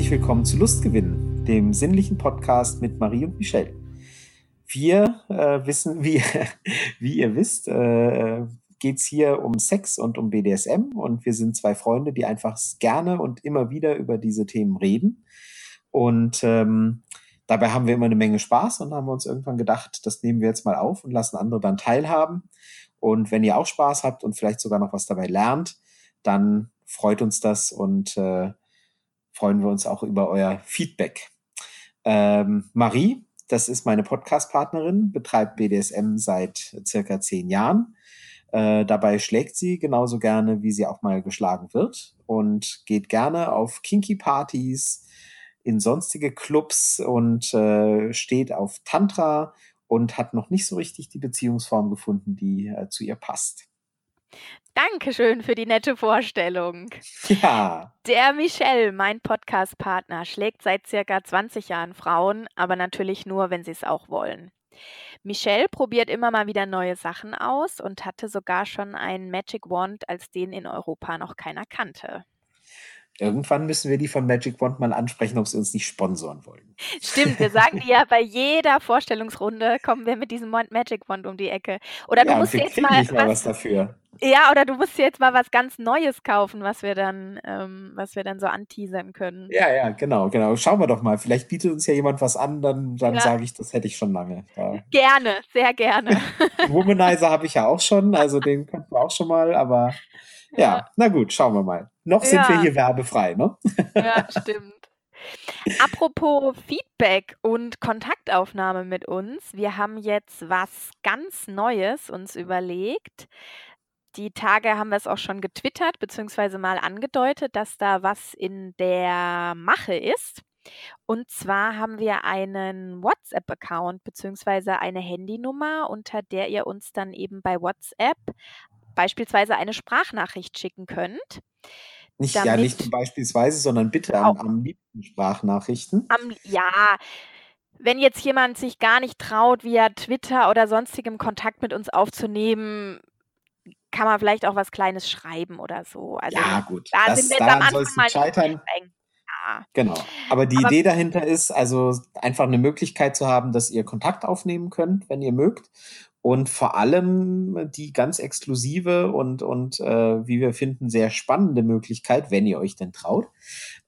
Herzlich willkommen zu Lustgewinn, dem sinnlichen Podcast mit Marie und Michelle. Wir äh, wissen, wie, wie ihr wisst, äh, geht es hier um Sex und um BDSM und wir sind zwei Freunde, die einfach gerne und immer wieder über diese Themen reden. Und ähm, dabei haben wir immer eine Menge Spaß und haben uns irgendwann gedacht, das nehmen wir jetzt mal auf und lassen andere dann teilhaben. Und wenn ihr auch Spaß habt und vielleicht sogar noch was dabei lernt, dann freut uns das und äh, freuen wir uns auch über euer Feedback. Ähm, Marie, das ist meine Podcast-Partnerin, betreibt BDSM seit circa zehn Jahren. Äh, dabei schlägt sie genauso gerne, wie sie auch mal geschlagen wird und geht gerne auf Kinky-Partys, in sonstige Clubs und äh, steht auf Tantra und hat noch nicht so richtig die Beziehungsform gefunden, die äh, zu ihr passt. Dankeschön für die nette Vorstellung. Ja. Der Michel, mein Podcast-Partner, schlägt seit circa 20 Jahren Frauen, aber natürlich nur, wenn sie es auch wollen. Michel probiert immer mal wieder neue Sachen aus und hatte sogar schon einen Magic Wand, als den in Europa noch keiner kannte. Irgendwann müssen wir die von Magic Wand mal ansprechen, ob sie uns nicht sponsoren wollen. Stimmt, wir sagen ja bei jeder Vorstellungsrunde kommen wir mit diesem Magic Wand um die Ecke. Oder du ja, musst jetzt mal, nicht mal was, was dafür. Ja, oder du musst jetzt mal was ganz Neues kaufen, was wir dann, ähm, was wir dann so anteasern können. Ja, ja, genau, genau. Schauen wir doch mal. Vielleicht bietet uns ja jemand was an, dann, dann Ja. sage ich, das hätte ich schon lange. Ja. Gerne, sehr gerne. Womanizer habe ich ja auch schon, also den könnten wir auch schon mal, aber ja, na gut, schauen wir mal. Noch sind Ja. wir hier werbefrei, ne? Ja, stimmt. Apropos Feedback und Kontaktaufnahme mit uns. Wir haben jetzt was ganz Neues uns überlegt. Die Tage haben wir es auch schon getwittert, beziehungsweise mal angedeutet, dass da was in der Mache ist. Und zwar haben wir einen WhatsApp-Account, beziehungsweise eine Handynummer, unter der ihr uns dann eben bei WhatsApp beispielsweise eine Sprachnachricht schicken könnt. Nicht, ja, nicht beispielsweise, sondern bitte am, Auch. am liebsten Sprachnachrichten. Am, ja, wenn jetzt jemand sich gar nicht traut, via Twitter oder sonstigem Kontakt mit uns aufzunehmen, kann man vielleicht auch was Kleines schreiben oder so. Also Ja, gut. da das, sind wir jetzt am Anfang mal scheitern. Ja. Genau. Aber die Aber- Idee dahinter ist, also einfach eine Möglichkeit zu haben, dass ihr Kontakt aufnehmen könnt, wenn ihr mögt. Und vor allem die ganz exklusive und, und äh, wie wir finden, sehr spannende Möglichkeit, wenn ihr euch denn traut,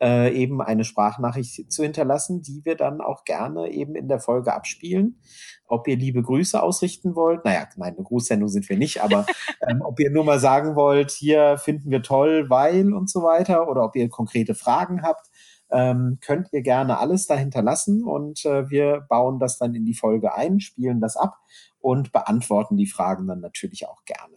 äh, eben eine Sprachnachricht zu hinterlassen, die wir dann auch gerne eben in der Folge abspielen. Ob ihr liebe Grüße ausrichten wollt, naja, nein, eine Grußsendung sind wir nicht, aber ähm, ob ihr nur mal sagen wollt, hier finden wir toll, weil und so weiter, oder ob ihr konkrete Fragen habt, ähm, könnt ihr gerne alles dahinter lassen und äh, wir bauen das dann in die Folge ein, spielen das ab und beantworten die Fragen dann natürlich auch gerne.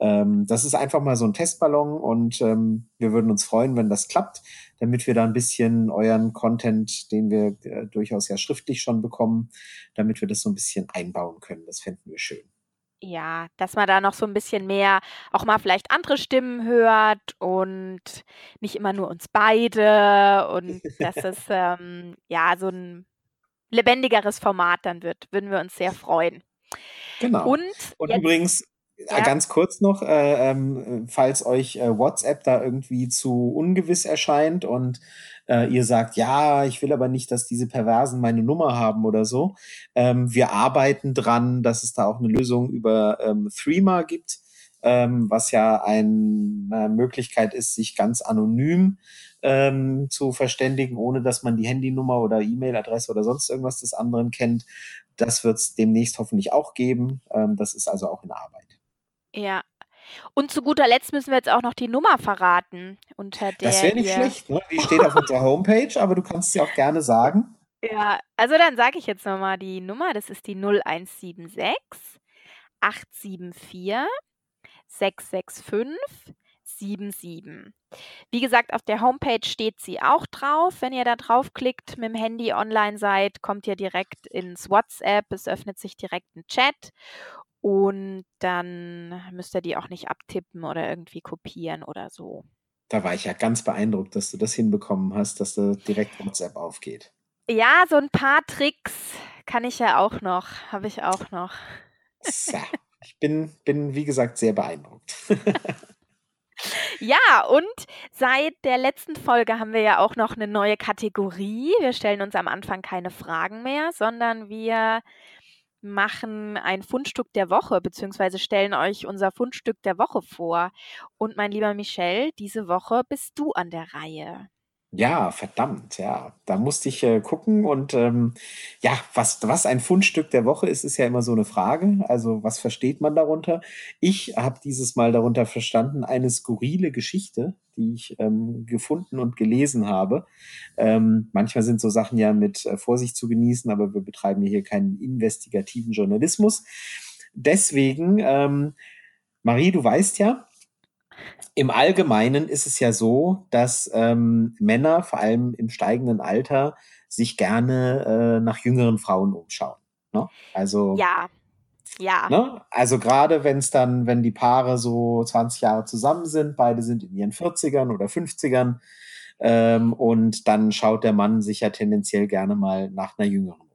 Ähm, das ist einfach mal so ein Testballon und ähm, wir würden uns freuen, wenn das klappt, damit wir da ein bisschen euren Content, den wir äh, durchaus ja schriftlich schon bekommen, damit wir das so ein bisschen einbauen können. Das fänden wir schön. Ja, dass man da noch so ein bisschen mehr auch mal vielleicht andere Stimmen hört und nicht immer nur uns beide und dass es ähm, ja so ein lebendigeres Format dann wird. Würden wir uns sehr freuen. Genau. Und, Und jetzt, übrigens, Ja. ganz kurz noch, äh, ähm, falls euch äh, WhatsApp da irgendwie zu ungewiss erscheint und äh, ihr sagt, ja, ich will aber nicht, dass diese Perversen meine Nummer haben oder so. Ähm, wir arbeiten dran, dass es da auch eine Lösung über ähm, Threema gibt, ähm, was ja ein, eine Möglichkeit ist, sich ganz anonym ähm, zu verständigen, ohne dass man die Handynummer oder E-Mail-Adresse oder sonst irgendwas des anderen kennt. Das wird es demnächst hoffentlich auch geben. Ähm, das ist also auch in Arbeit. Ja. Und zu guter Letzt müssen wir jetzt auch noch die Nummer verraten, unter der Das wäre nicht schlecht. Ne? Die steht auf unserer Homepage, aber du kannst sie auch gerne sagen. Ja, also dann sage ich jetzt nochmal die Nummer. Das ist die 0176 874 665 77. Wie gesagt, auf der Homepage steht sie auch drauf. Wenn ihr da draufklickt, mit dem Handy online seid, kommt ihr direkt ins WhatsApp. Es öffnet sich direkt ein Chat und dann müsst ihr die auch nicht abtippen oder irgendwie kopieren oder so. Da war ich ja ganz beeindruckt, dass du das hinbekommen hast, dass da direkt WhatsApp aufgeht. Ja, so ein paar Tricks kann ich ja auch noch, habe ich auch noch. So. Ich bin, bin, wie gesagt, sehr beeindruckt. Ja, und seit der letzten Folge haben wir ja auch noch eine neue Kategorie. Wir stellen uns am Anfang keine Fragen mehr, sondern wir machen ein Fundstück der Woche, beziehungsweise stellen euch unser Fundstück der Woche vor. Und mein lieber Michel, diese Woche bist du an der Reihe. Ja, verdammt, ja. Da musste ich äh, gucken und ähm, ja, was, was ein Fundstück der Woche ist, ist ja immer so eine Frage. Also, was versteht man darunter? Ich habe dieses Mal darunter verstanden, eine skurrile Geschichte, die ich ähm, gefunden und gelesen habe. Ähm, manchmal sind so Sachen ja mit äh, Vorsicht zu genießen, aber wir betreiben hier keinen investigativen Journalismus. Deswegen, ähm, Marie, du weißt ja, im Allgemeinen ist es ja so, dass ähm, Männer, vor allem im steigenden Alter, sich gerne äh, nach jüngeren Frauen umschauen. Ne? Also ja, ja. Ne? Also gerade wenn es dann, wenn die Paare so 20 Jahre zusammen sind, beide sind in ihren 40ern oder 50ern, ähm, und dann schaut der Mann sich ja tendenziell gerne mal nach einer jüngeren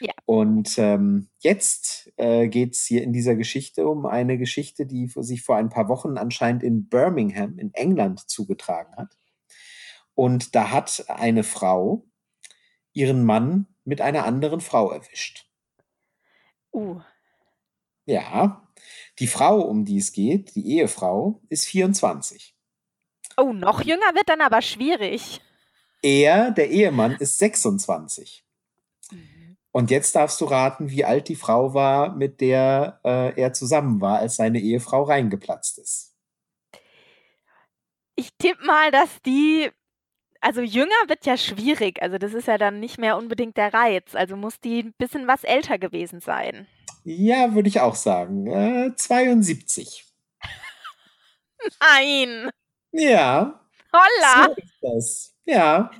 ja. Und ähm, jetzt äh, geht es hier in dieser Geschichte um eine Geschichte, die sich vor ein paar Wochen anscheinend in Birmingham in England zugetragen hat. Und da hat eine Frau ihren Mann mit einer anderen Frau erwischt. Uh. Ja, die Frau, um die es geht, die Ehefrau, ist 24. Oh, noch jünger wird dann aber schwierig. Er, der Ehemann, ist 26. Und jetzt darfst du raten, wie alt die Frau war, mit der äh, er zusammen war, als seine Ehefrau reingeplatzt ist. Ich tippe mal, dass die, also jünger wird ja schwierig. Also das ist ja dann nicht mehr unbedingt der Reiz. Also muss die ein bisschen was älter gewesen sein. Ja, würde ich auch sagen. Äh, 72. Nein. Ja. Holla. So ist das. Ja.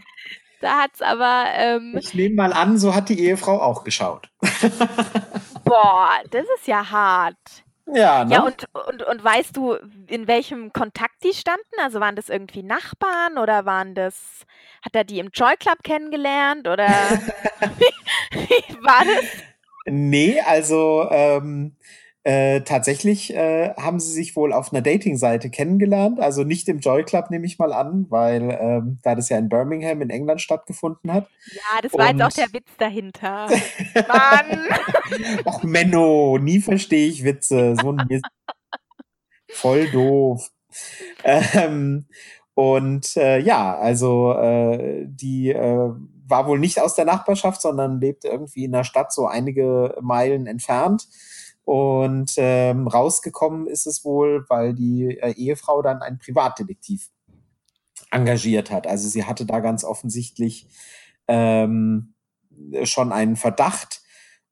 Da hat es aber. Ähm, ich nehme mal an, so hat die Ehefrau auch geschaut. Boah, das ist ja hart. Ja, ne? Ja, und, und, und weißt du, in welchem Kontakt die standen? Also waren das irgendwie Nachbarn oder waren das, hat er die im Joy Club kennengelernt oder wie, wie war das? Nee, also ähm, äh, tatsächlich äh, haben sie sich wohl auf einer Dating-Seite kennengelernt, also nicht im Joy Club nehme ich mal an, weil ähm, da das ja in Birmingham in England stattgefunden hat. Ja, das war Und jetzt auch der Witz dahinter. Mann! Ach Menno, nie verstehe ich Witze, so ein Mist. Voll doof. Ähm, und äh, ja, also äh, die äh, war wohl nicht aus der Nachbarschaft, sondern lebte irgendwie in der Stadt so einige Meilen entfernt. Und ähm, rausgekommen ist es wohl, weil die äh, Ehefrau dann einen Privatdetektiv engagiert hat. Also sie hatte da ganz offensichtlich ähm, schon einen Verdacht.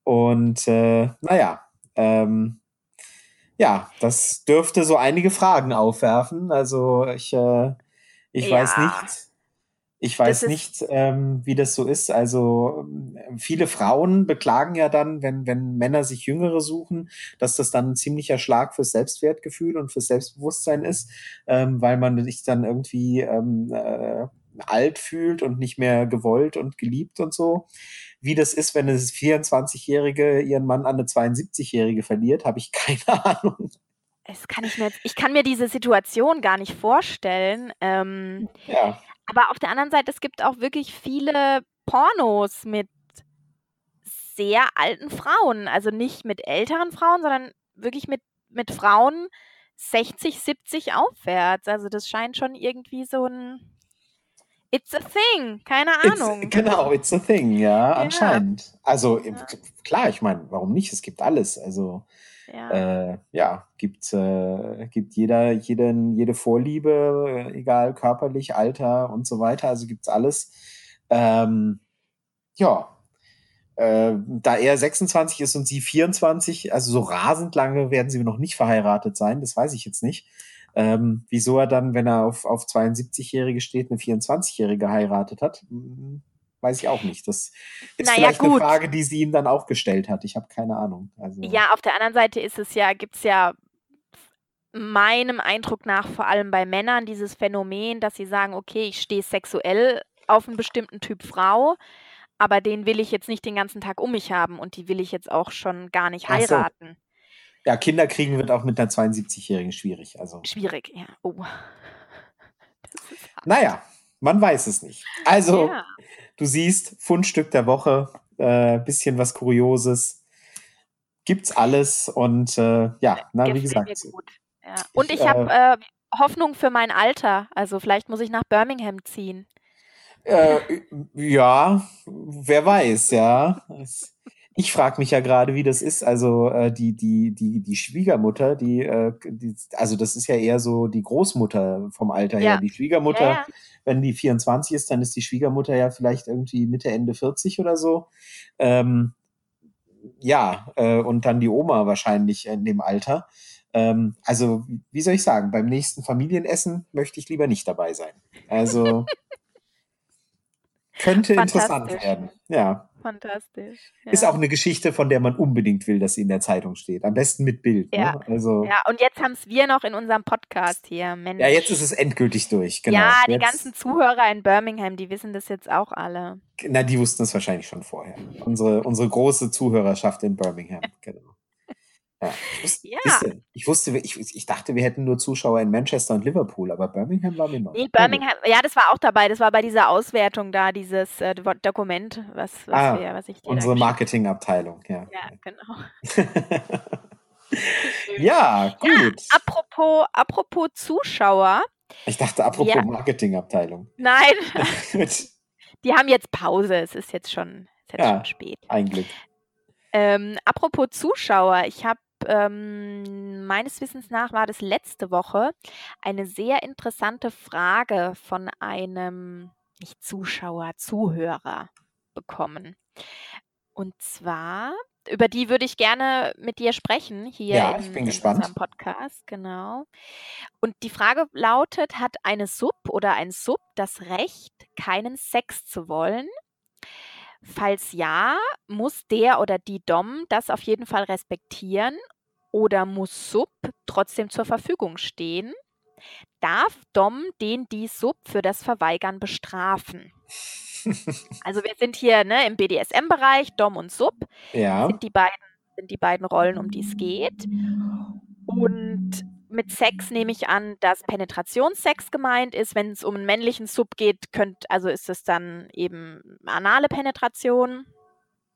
Und äh, naja, ähm, ja, das dürfte so einige Fragen aufwerfen. Also ich, äh, ich ja. weiß nicht, ich weiß nicht, ähm, wie das so ist. Also ähm, viele Frauen beklagen ja dann, wenn, wenn Männer sich Jüngere suchen, dass das dann ein ziemlicher Schlag fürs Selbstwertgefühl und fürs Selbstbewusstsein ist, ähm, weil man sich dann irgendwie ähm, äh, alt fühlt und nicht mehr gewollt und geliebt und so. Wie das ist, wenn eine 24-Jährige ihren Mann an eine 72-Jährige verliert, habe ich keine Ahnung. Es kann ich, mir ich kann mir diese Situation gar nicht vorstellen. Ähm, ja. Aber auf der anderen Seite, es gibt auch wirklich viele Pornos mit sehr alten Frauen. Also nicht mit älteren Frauen, sondern wirklich mit, mit Frauen 60, 70 aufwärts. Also das scheint schon irgendwie so ein It's a thing, keine Ahnung. It's, genau, it's a thing, ja, ja. anscheinend. Also ja. klar, ich meine, warum nicht? Es gibt alles. Also ja, äh, ja gibt, äh, gibt jeder, jeden, jede Vorliebe, egal körperlich, Alter und so weiter. Also gibt's alles. Ähm, ja, äh, da er 26 ist und sie 24, also so rasend lange werden sie noch nicht verheiratet sein, das weiß ich jetzt nicht. Ähm, wieso er dann, wenn er auf, auf 72-Jährige steht, eine 24-Jährige geheiratet hat, hm, weiß ich auch nicht. Das ist naja, vielleicht gut. eine Frage, die sie ihm dann auch gestellt hat. Ich habe keine Ahnung. Also ja, auf der anderen Seite ist es ja, gibt es ja meinem Eindruck nach vor allem bei Männern dieses Phänomen, dass sie sagen, okay, ich stehe sexuell auf einen bestimmten Typ Frau, aber den will ich jetzt nicht den ganzen Tag um mich haben und die will ich jetzt auch schon gar nicht heiraten. Ja, Kinder kriegen wird auch mit einer 72-Jährigen schwierig. Also. Schwierig, ja. Oh. Naja, man weiß es nicht. Also, ja. du siehst, Fundstück der Woche, äh, bisschen was Kurioses. Gibt's alles und äh, ja, na, wie gesagt. Ja. Und ich, ich habe äh, äh, Hoffnung für mein Alter. Also vielleicht muss ich nach Birmingham ziehen. Äh, ja, wer weiß, ja. Ich frage mich ja gerade, wie das ist. Also äh, die, die, die, die Schwiegermutter, die, äh, die, also das ist ja eher so die Großmutter vom Alter ja. her. Die Schwiegermutter, ja, ja. wenn die 24 ist, dann ist die Schwiegermutter ja vielleicht irgendwie Mitte, Ende 40 oder so. Ähm, ja, äh, und dann die Oma wahrscheinlich in dem Alter. Ähm, also, wie soll ich sagen, beim nächsten Familienessen möchte ich lieber nicht dabei sein. Also könnte interessant werden. Ja. Fantastisch. Ja. Ist auch eine Geschichte, von der man unbedingt will, dass sie in der Zeitung steht. Am besten mit Bild. Ne? Ja, ne? also, ja. und jetzt haben es wir noch in unserem Podcast hier. Mensch. Ja, jetzt ist es endgültig durch. Genau. Ja, die jetzt, ganzen Zuhörer in Birmingham, die wissen das jetzt auch alle. Na, die wussten es wahrscheinlich schon vorher. Unsere, unsere große Zuhörerschaft in Birmingham. genau. Ja. Ich, wusste, ja. Ich wusste, ich, ich dachte, wir hätten nur Zuschauer in Manchester und Liverpool, aber Birmingham war mir noch. Nee, Birmingham, ja, das war auch dabei. Das war bei dieser Auswertung da, dieses äh, Dokument, was, was, ah, wir, was ich Unsere Marketingabteilung, ja. Ja, genau. ja, gut. Ja, apropos, apropos Zuschauer. Ich dachte, apropos ja. Marketingabteilung. Nein. Die haben jetzt Pause. Es ist jetzt schon, ist jetzt schon spät. Ein Glück. Ähm, apropos Zuschauer, ich habe ähm, meines Wissens nach war das letzte Woche eine sehr interessante Frage von einem, nicht Zuschauer, Zuhörer bekommen. Und zwar, über die würde ich gerne mit dir sprechen hier ja, in, in unserem Podcast, genau. Und die Frage lautet, hat eine Sub oder ein Sub das Recht, keinen Sex zu wollen? Falls ja, muss der oder die Dom das auf jeden Fall respektieren oder muss Sub trotzdem zur Verfügung stehen? Darf Dom den die Sub für das Verweigern bestrafen? also wir sind hier ne, im BDSM-Bereich, Dom und Sub ja. sind, die beiden, sind die beiden Rollen, um die es geht. Und mit Sex nehme ich an, dass Penetrationssex gemeint ist. Wenn es um einen männlichen Sub geht, könnt, also ist es dann eben anale Penetration.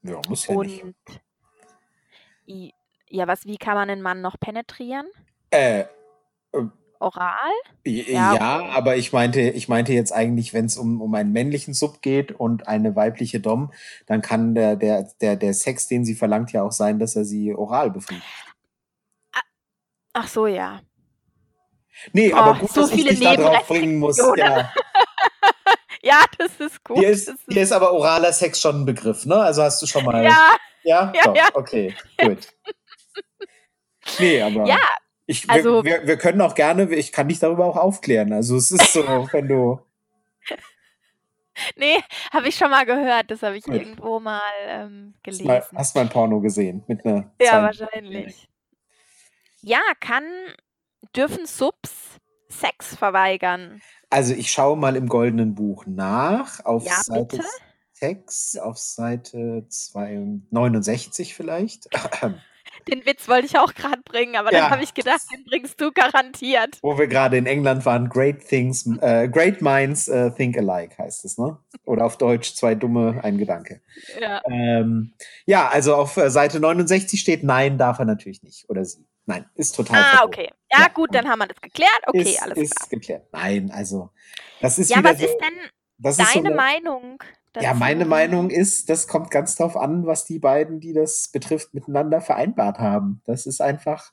Ja, muss ja Und nicht. Ja, was, wie kann man einen Mann noch penetrieren? Äh, äh Oral? Ja, ja, aber ich meinte, ich meinte jetzt eigentlich, wenn es um, um einen männlichen Sub geht und eine weibliche Dom, dann kann der, der, der, der Sex, den sie verlangt, ja auch sein, dass er sie oral befriedigt. Ach so, ja. Nee, oh, aber gut, so dass ich dich da drauf bringen muss. Ja. ja, das ist gut. Hier ist, hier ist aber oraler Sex schon ein Begriff, ne? Also hast du schon mal. Ja. Ja? ja, ja. Okay, gut. Nee, aber. Ja. Ich, also, wir, wir, wir, können auch gerne, ich kann dich darüber auch aufklären. Also es ist so, wenn du. Nee, habe ich schon mal gehört. Das habe ich gut. irgendwo mal ähm, gelesen. Hast mal, hast mal ein Porno gesehen mit einer. Ja, wahrscheinlich. Ja, kann, dürfen Subs Sex verweigern? Also ich schaue mal im Goldenen Buch nach, auf ja, Seite bitte? 6, auf Seite 69 vielleicht. Den Witz wollte ich auch gerade bringen, aber ja. dann habe ich gedacht, den bringst du garantiert. Wo wir gerade in England waren, Great Things, äh, Great Minds uh, Think Alike heißt es, ne? Oder auf Deutsch, zwei Dumme, ein Gedanke. Ja, ähm, ja also auf äh, Seite 69 steht, nein, darf er natürlich nicht. Oder sie. Nein, ist total. Ah, verboten. okay. Ja, ja, gut, dann haben wir das geklärt. Okay, ist, alles ist klar. Ist geklärt. Nein, also, das ist Ja, was so, ist denn deine so Meinung? Dazu? Ja, meine Meinung ist, das kommt ganz drauf an, was die beiden, die das betrifft, miteinander vereinbart haben. Das ist einfach,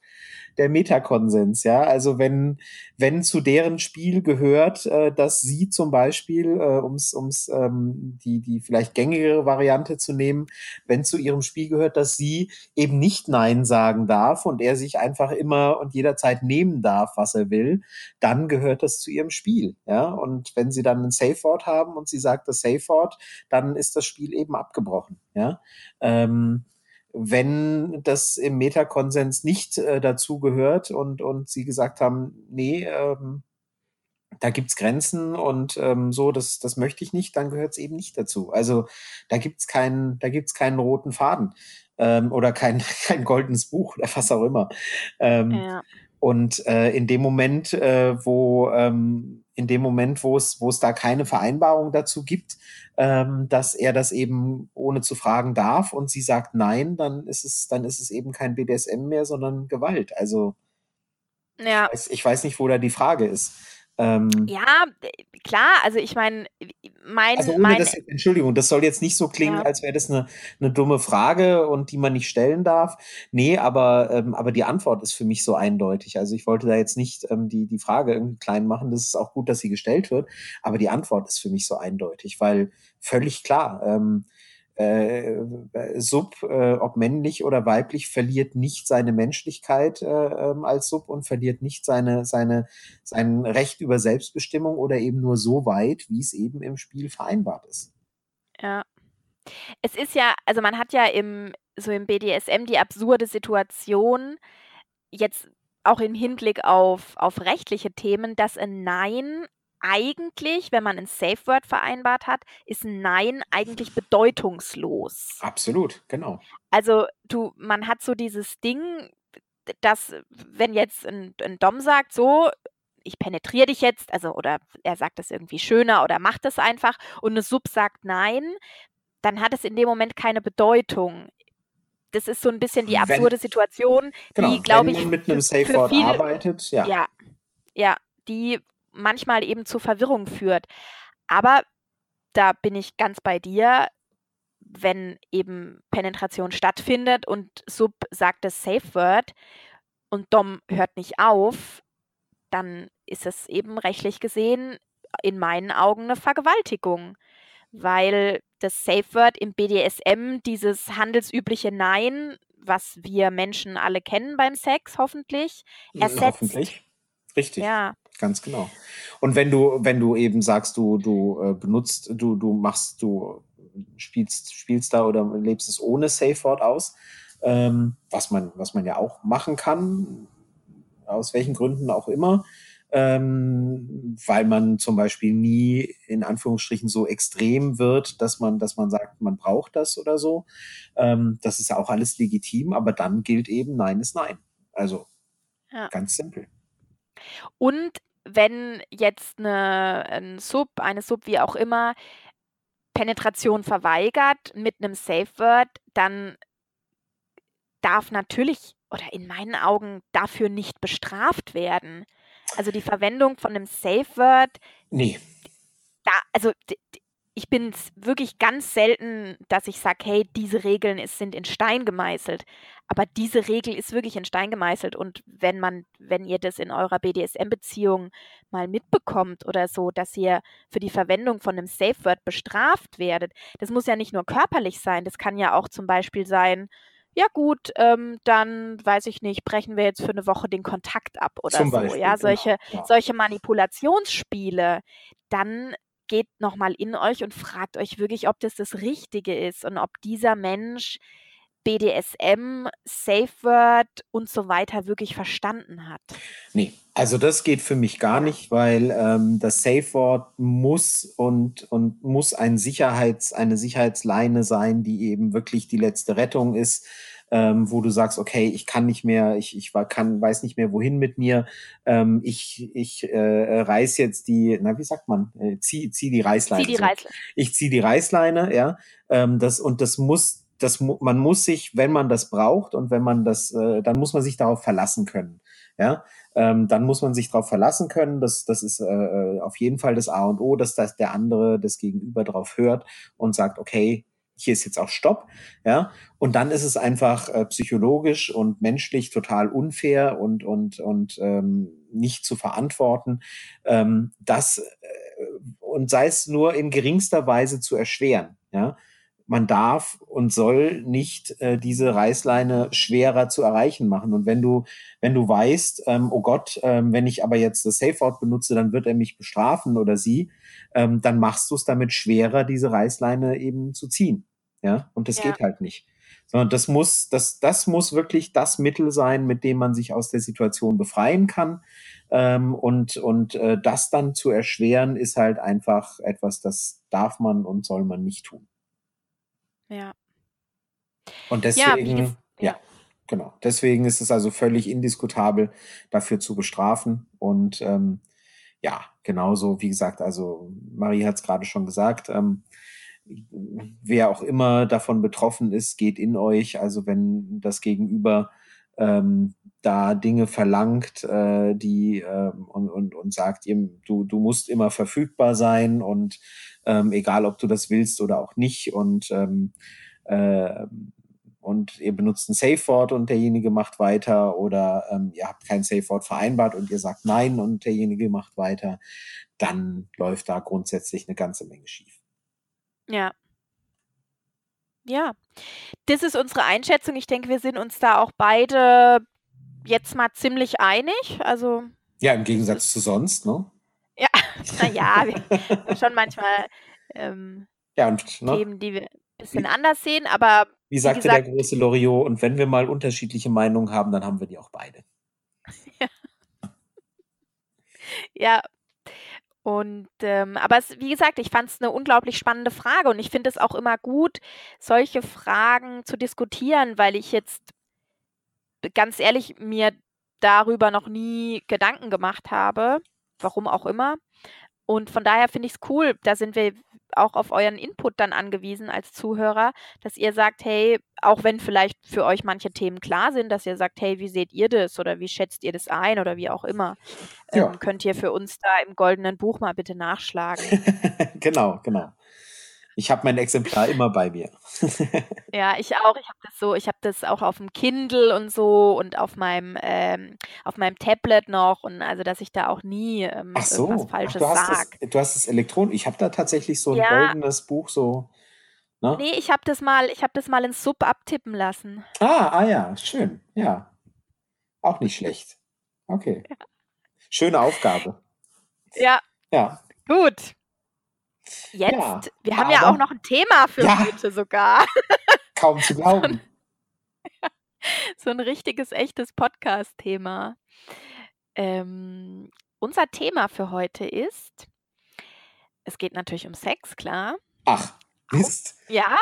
der Metakonsens, ja. Also wenn, wenn zu deren Spiel gehört, äh, dass sie zum Beispiel, äh, ums, ums ähm, die, die vielleicht gängigere Variante zu nehmen, wenn zu ihrem Spiel gehört, dass sie eben nicht Nein sagen darf und er sich einfach immer und jederzeit nehmen darf, was er will, dann gehört das zu ihrem Spiel, ja. Und wenn sie dann ein Safe Word haben und sie sagt das Safe Word, dann ist das Spiel eben abgebrochen, ja. Ähm, wenn das im Metakonsens nicht äh, dazu gehört und, und sie gesagt haben, nee, ähm, da gibt's Grenzen und ähm, so, das, das möchte ich nicht, dann gehört es eben nicht dazu. Also da gibt's keinen, da gibt's keinen roten Faden ähm, oder kein, kein goldenes Buch oder was auch immer. Ähm, Ja. und äh, in dem Moment, äh, wo ähm, in dem Moment, wo es wo es da keine Vereinbarung dazu gibt, ähm, dass er das eben ohne zu fragen darf und sie sagt nein, dann ist es dann ist es eben kein BDSM mehr, sondern Gewalt. Also ich Ja. weiß, ich weiß nicht, wo da die Frage ist. Ähm, Ja, klar, also ich meine, mein also mein das Entschuldigung, das soll jetzt nicht so klingen, Ja. als wäre das eine, eine dumme Frage und die man nicht stellen darf. Nee, aber, ähm, aber die Antwort ist für mich so eindeutig. Also ich wollte da jetzt nicht ähm, die, die Frage irgendwie klein machen. Das ist auch gut, dass sie gestellt wird, aber die Antwort ist für mich so eindeutig, weil völlig klar, ähm, äh, Sub, äh, ob männlich oder weiblich, verliert nicht seine Menschlichkeit äh, ähm, als Sub und verliert nicht seine, seine, sein Recht über Selbstbestimmung oder eben nur so weit, wie es eben im Spiel vereinbart ist. Ja. Es ist ja also man hat ja im so im BDSM die absurde Situation, jetzt auch im Hinblick auf auf rechtliche Themen, dass ein Nein eigentlich, wenn man ein Safe Word vereinbart hat, ist ein Nein eigentlich bedeutungslos. Absolut, genau. Also, du man hat so dieses Ding, dass wenn jetzt ein 'n Dom sagt: „So, ich penetriere dich jetzt“, also oder er sagt das irgendwie schöner oder macht es einfach und 'ne Sub sagt „Nein“, dann hat es in dem Moment keine Bedeutung. Das ist so 'n bisschen die Wenn absurde Situation, genau, die, glaube wenn ich, man mit einem Safe Word arbeitet, ja. ja, ja, die manchmal eben zu Verwirrung führt. Aber da bin ich ganz bei dir, wenn eben Penetration stattfindet und Sub sagt das Safe Word und Dom hört nicht auf, dann ist es eben rechtlich gesehen in meinen Augen 'ne Vergewaltigung, weil das Safe Word im BDSM dieses handelsübliche Nein, was wir Menschen alle kennen beim Sex hoffentlich, Hm, ersetzt. hoffentlich. Richtig, Ja. Ganz genau. Und wenn du wenn du eben sagst, du du, äh, benutzt du du machst du spielst spielst da oder lebst es ohne Safe Word aus, ähm, was man was man ja auch machen kann, aus welchen Gründen auch immer, ähm, weil man zum Beispiel nie in Anführungsstrichen so extrem wird, dass man dass man sagt, man braucht das oder so. Ähm, das ist ja auch alles legitim, aber dann gilt eben Nein ist Nein. Also Ja. ganz simpel. Und wenn jetzt 'ne 'n Sub eine Sub, wie auch immer, Penetration verweigert mit 'nem Safe Word, dann darf natürlich oder in meinen Augen dafür nicht bestraft werden. Also, die Verwendung von 'nem Safe Word Ne. da also, ich bin's wirklich ganz selten, dass ich sage: „Hey, diese Regeln es sind in Stein gemeißelt.“ Aber diese Regel ist wirklich in Stein gemeißelt und wenn man wenn ihr das in eurer BDSM-Beziehung mal mitbekommt oder so, dass ihr für die Verwendung von 'nem Safe Word bestraft werdet das muss ja nicht nur körperlich sein, das kann ja auch zum Beispiel sein: „Ja gut, ähm, dann, weiß ich nicht, brechen wir jetzt für 'ne Woche den Kontakt ab“ oder Zum so, Beispiel, ja? genau, Solche ja. solche Manipulationsspiele, dann geht noch mal in euch und fragt euch wirklich, ob das das Richtige ist und ob dieser Mensch BDSM, Safe Word und so weiter wirklich verstanden hat. Ne, also das geht für mich gar nicht, weil, ähm, das Safe Word muss und und muss ein Sicherheits eine Sicherheitsleine sein, die eben wirklich die letzte Rettung ist, ähm, wo du sagst: „Okay, ich kann nicht mehr ich ich wa kann weiß nicht mehr, wohin mit mir. Ähm, ich ich, äh, reiße jetzt die“ na, wie sagt man? Äh, ziehe ziehe die Zieh Reißleine, die so. Reißleine. Ich ziehe die Reißleine, ja. Ähm, das und das muss das man muss sich, wenn man das braucht und wenn man das äh, dann muss man sich darauf verlassen können, ja? Ähm, dann muss man sich drauf verlassen können. Das das ist, äh, äh, auf jeden Fall das A und O, dass das der andere das Gegenüber drauf hört und sagt: „Okay, hier ist jetzt auch Stopp“, ja? Und dann ist es einfach, äh, psychologisch und menschlich total unfair und und und, ähm, nicht zu verantworten, ähm, das, äh und sei es nur in geringster Weise zu erschweren, ja? Man darf und soll nicht, äh, diese Reißleine schwerer zu erreichen machen. Und wenn du wenn du weißt, ähm: „Oh Gott, ähm, wenn ich aber jetzt das Safe Word benutze, dann wird er mich bestrafen oder sie“, ähm, dann machst du's damit schwerer, diese Reißleine eben zu ziehen, ja? Und das Ja. geht halt nicht. Sondern das muss, das, das muss wirklich das Mittel sein, mit dem man sich aus der Situation befreien kann. Ähm, und und äh, das dann zu erschweren, ist halt einfach etwas, das darf man und soll man nicht tun. Ja. Und deswegen, ja, ja. genau. Deswegen ist es also völlig indiskutabel, dafür zu bestrafen. Und ähm, ja, genauso, wie gesagt, also Marie hat es gerade schon gesagt, ähm, wer auch immer davon betroffen ist, geht in euch. Also wenn das Gegenüber ähm, da Dinge verlangt, äh, die ähm, und, und, und sagt, ihr, du, du musst immer verfügbar sein und ähm, egal ob du das willst oder auch nicht und ähm, äh, und ihr benutzt ein Safe Word und derjenige macht weiter oder ähm, ihr habt kein Safe Word vereinbart und ihr sagt nein und derjenige macht weiter, dann läuft da grundsätzlich eine ganze Menge schief. Ja. Ja. Das ist unsere Einschätzung. Ich denke, wir sind uns da auch beide jetzt mal ziemlich einig. Also Ja, im es Gegensatz zu sonst, ne? ja, na ja, wir haben schon manchmal, ähm, Ja, und ne, Themen, die wir 'n bisschen anders sehen, aber wie wie sagte der gesagt große Loriot, und wenn wir mal unterschiedliche Meinungen haben, dann haben wir die auch beide. Ja. Ja. Und, ähm, aber es wie gesagt, ich fand's 'ne unglaublich spannende Frage und ich finde es auch immer gut, solche Fragen zu diskutieren, weil ich jetzt ganz ehrlich mir darüber noch nie Gedanken gemacht habe, warum auch immer. Und von daher finde ich's cool, da sind wir auch auf euren Input dann angewiesen als Zuhörer, dass ihr sagt: „Hey“ auch wenn vielleicht für euch manche Themen klar sind, dass ihr sagt: „Hey, wie seht ihr das oder wie schätzt ihr das ein?“ oder wie auch immer. Ja. Ähm, könnt ihr für uns da im goldenen Buch mal bitte nachschlagen. Genau, genau. Ich habe mein Exemplar immer bei mir. Ja, ich auch. Ich habe das so ich habe das auch auf'm Kindle und so und auf meinem ähm, auf meinem Tablet noch und also, dass ich da auch nie, ähm, Ach irgendwas so, ach, Falsches du hast das sage. du hast das elektron ich habe da tatsächlich so 'n Ja. goldenes Buch so, ne? Ne, ich habe das mal ich habe das mal in Sub abtippen lassen. Ah, ah ja, schön, ja. Auch nicht schlecht. Okay. Ja. Schöne Aufgabe. Ja. Ja. Gut. Ja, Jetzt wir haben ja auch noch 'n Thema für ja, heute sogar. kaum zu So glauben. ja, so 'n richtiges, echtes Podcast-Thema. Ähm, unser Thema für heute ist es geht natürlich um Sex, klar. Ach, Auf Mist. ja.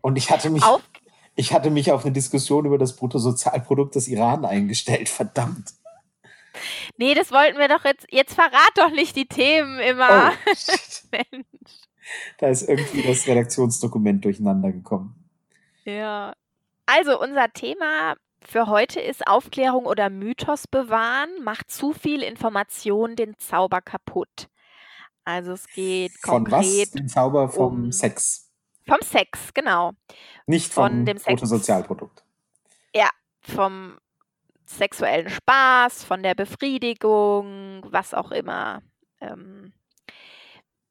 Und ich hatte mich Auf ich hatte mich auf 'ne Diskussion über das Bruttosozialprodukt des Iran eingestellt, verdammt. Ne, das wollten wir doch jetzt jetzt verrat doch nicht die Themen immer. Oh. Da ist irgendwie das Redaktionsdokument durcheinander gekommen. Ja. Also, unser Thema für heute ist Aufklärung oder Mythos bewahren. Macht zu viel Information den Zauber kaputt? Also, es geht Von was? konkret Den Zauber vom um Sex? vom Sex, genau. Nicht Von vom dem Sex Bruttosozialprodukt. Ja, vom sexuellen Spaß, von der Befriedigung, was auch immer. Ähm,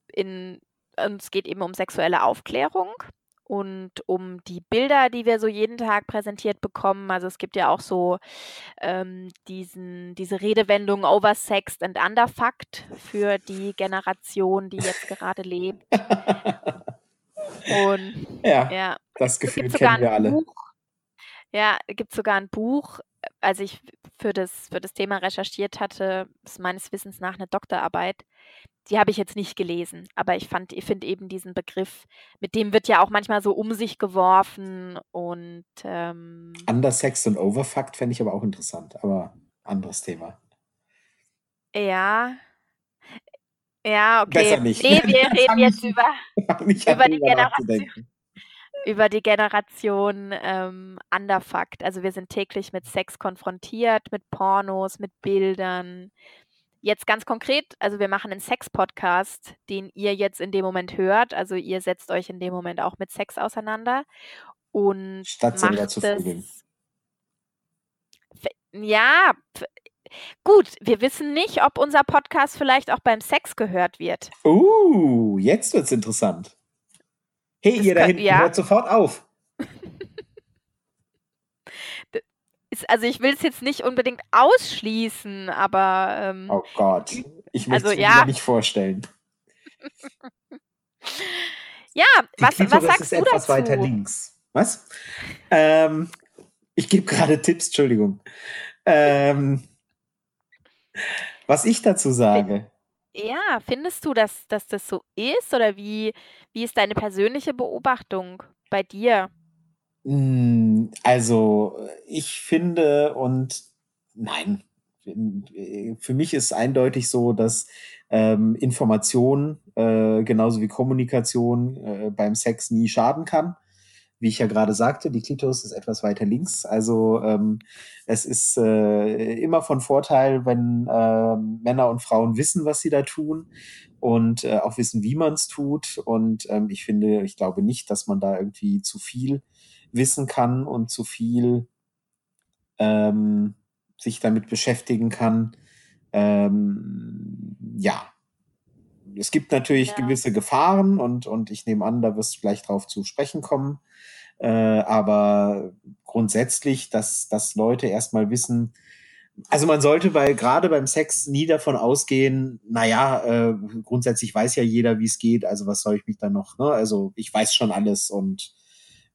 in und es geht eben um sexuelle Aufklärung und um die Bilder, die wir so jeden Tag präsentiert bekommen. Also, es gibt ja auch so, ähm, diesen diese Redewendung „oversexed and underfucked“ für die Generation, die jetzt gerade lebt. Und Ja, ja, das Gefühl kennen wir alle. Buch ja, gibt's sogar 'n Buch, als ich für das für das Thema recherchiert hatte, ist meines Wissens nach 'ne Doktorarbeit. Die habe ich jetzt nicht gelesen, aber ich fand ich finde eben diesen Begriff mit dem wird ja auch manchmal so um sich geworfen und, ähm Undersexed und overfucked fände ich aber auch interessant, aber anderes Thema. Ja. Ja, Besser okay. nicht. Ne, wir reden jetzt über über die Generation. Über die Generation, ähm, underfucked. Also, wir sind täglich mit Sex konfrontiert, mit Pornos, mit Bildern. Jetzt ganz konkret, also, wir machen 'nen Sex-Podcast, den ihr jetzt in dem Moment hört. Also, ihr setzt euch in dem Moment auch mit Sex auseinander und Statt zu macht vögeln. es f ja, gut, wir wissen nicht, ob unser Podcast vielleicht auch beim Sex gehört wird. Uh, jetzt wird's interessant. Hey, Das ihr da hinten, ja. hört sofort auf. Also, ich will's jetzt nicht unbedingt ausschließen, aber, ähm, Oh Gott, ich also, möcht's mir ja. wieder nicht vorstellen. Ja, Die was was Klitoris sagst ist du etwas weiter dazu? links. Was? Ähm, ich gebe gerade Tipps, Entschuldigung. Ähm, was ich dazu sage. Ja, findest du, dass, dass das so ist? Oder wie, wie ist deine persönliche Beobachtung bei dir? Hm, also, ich finde und nein, für mich ist eindeutig so, dass ähm, Information äh, genauso wie Kommunikation äh, beim Sex nie schaden kann. Wie ich ja gerade sagte, die Klitoris ist etwas weiter links. Also ähm, es ist äh, immer von Vorteil, wenn äh, Männer und Frauen wissen, was sie da tun und äh, auch wissen, wie man es tut. Und ähm, ich finde, ich glaube nicht, dass man da irgendwie zu viel wissen kann und zu viel ähm, sich damit beschäftigen kann. Ähm, ja, es gibt natürlich ja. gewisse Gefahren und, und ich nehme an, da wirst du gleich drauf zu sprechen kommen. Äh, aber grundsätzlich, dass, dass Leute erstmal wissen, also man sollte bei gerade beim Sex nie davon ausgehen, naja, äh, grundsätzlich weiß ja jeder, wie es geht, also was soll ich mich dann noch, ne? Also ich weiß schon alles und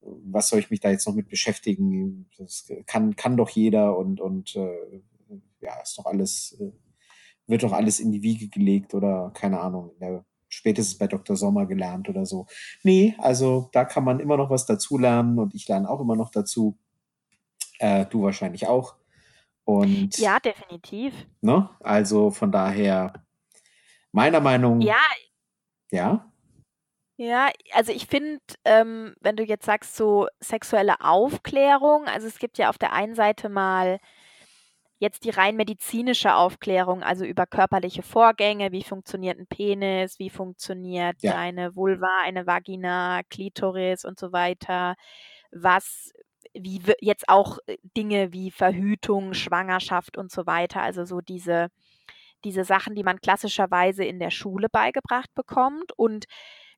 was soll ich mich da jetzt noch mit beschäftigen? Das kann, kann doch jeder und, und äh, ja, ist doch alles, äh, wird doch alles in die Wiege gelegt oder keine Ahnung, der, spätestens bei Dr. Sommer gelernt oder so. Nee, also da kann man immer noch was dazu lernen und ich lerne auch immer noch dazu. Äh, du wahrscheinlich auch. Und ja, definitiv. Ne? Also von daher, meiner Meinung. Ja. Ja. Ja, also ich finde, ähm, wenn du jetzt sagst, so sexuelle Aufklärung, also es gibt ja auf der einen Seite mal jetzt die rein medizinische Aufklärung, also über körperliche Vorgänge, wie funktioniert ein Penis, wie funktioniert ja. eine Vulva, eine Vagina, Klitoris und so weiter, was wie jetzt auch äh, Dinge wie Verhütung, Schwangerschaft und so weiter, also so diese diese Sachen, die man klassischerweise in der Schule beigebracht bekommt. Und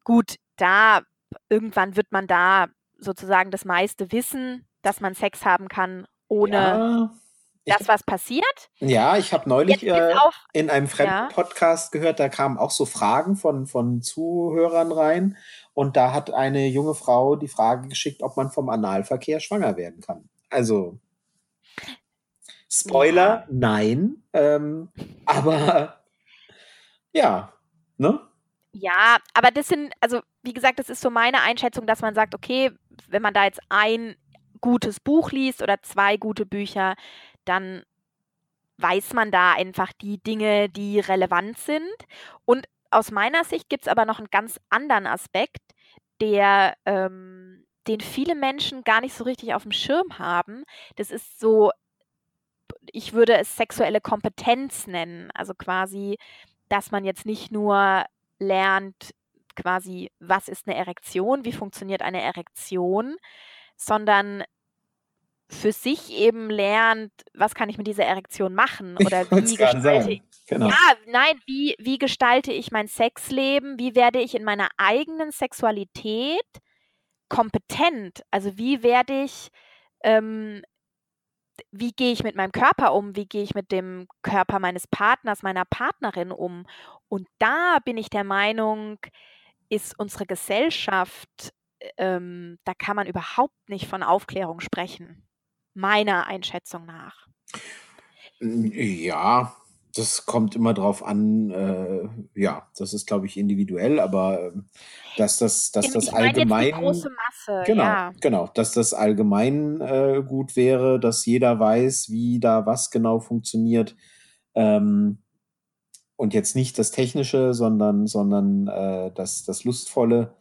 Gut, da irgendwann wird man da sozusagen das meiste wissen, dass man Sex haben kann, ohne ja, das, was passiert. Ja, ich habe neulich äh, in einem fremden ja. Podcast gehört, da kamen auch so Fragen von, von Zuhörern rein. Und da hat eine junge Frau die Frage geschickt, ob man vom Analverkehr schwanger werden kann. Also, Spoiler, ja. nein. Ähm, aber ja, ne? Ja, aber das sind, also wie gesagt, das ist so meine Einschätzung, dass man sagt, okay, wenn man da jetzt ein gutes Buch liest oder zwei gute Bücher, dann weiß man da einfach die Dinge, die relevant sind. Und aus meiner Sicht gibt es aber noch einen ganz anderen Aspekt, der, ähm, den viele Menschen gar nicht so richtig auf dem Schirm haben. Das ist so, ich würde es sexuelle Kompetenz nennen. Also quasi, dass man jetzt nicht nur lernt quasi, was ist eine Erektion, wie funktioniert eine Erektion, sondern für sich eben lernt, was kann ich mit dieser Erektion machen oder wie gestalte ich, genau. ja, nein, wie, wie gestalte ich mein Sexleben, wie werde ich in meiner eigenen Sexualität kompetent, also wie werde ich ähm, wie gehe ich mit meinem Körper um, wie gehe ich mit dem Körper meines Partners, meiner Partnerin um. Und da bin ich der Meinung, ist unsere Gesellschaft, ähm, da kann man überhaupt nicht von Aufklärung sprechen, meiner Einschätzung nach. Ja, das kommt immer drauf an, äh, ja, das ist, glaube ich, individuell, aber äh, dass das, dass das ich allgemein. große Masse, genau, ja. genau, dass das allgemein äh, gut wäre, dass jeder weiß, wie da was genau funktioniert. Ähm, und jetzt nicht das Technische, sondern, sondern äh, das, das Lustvolle.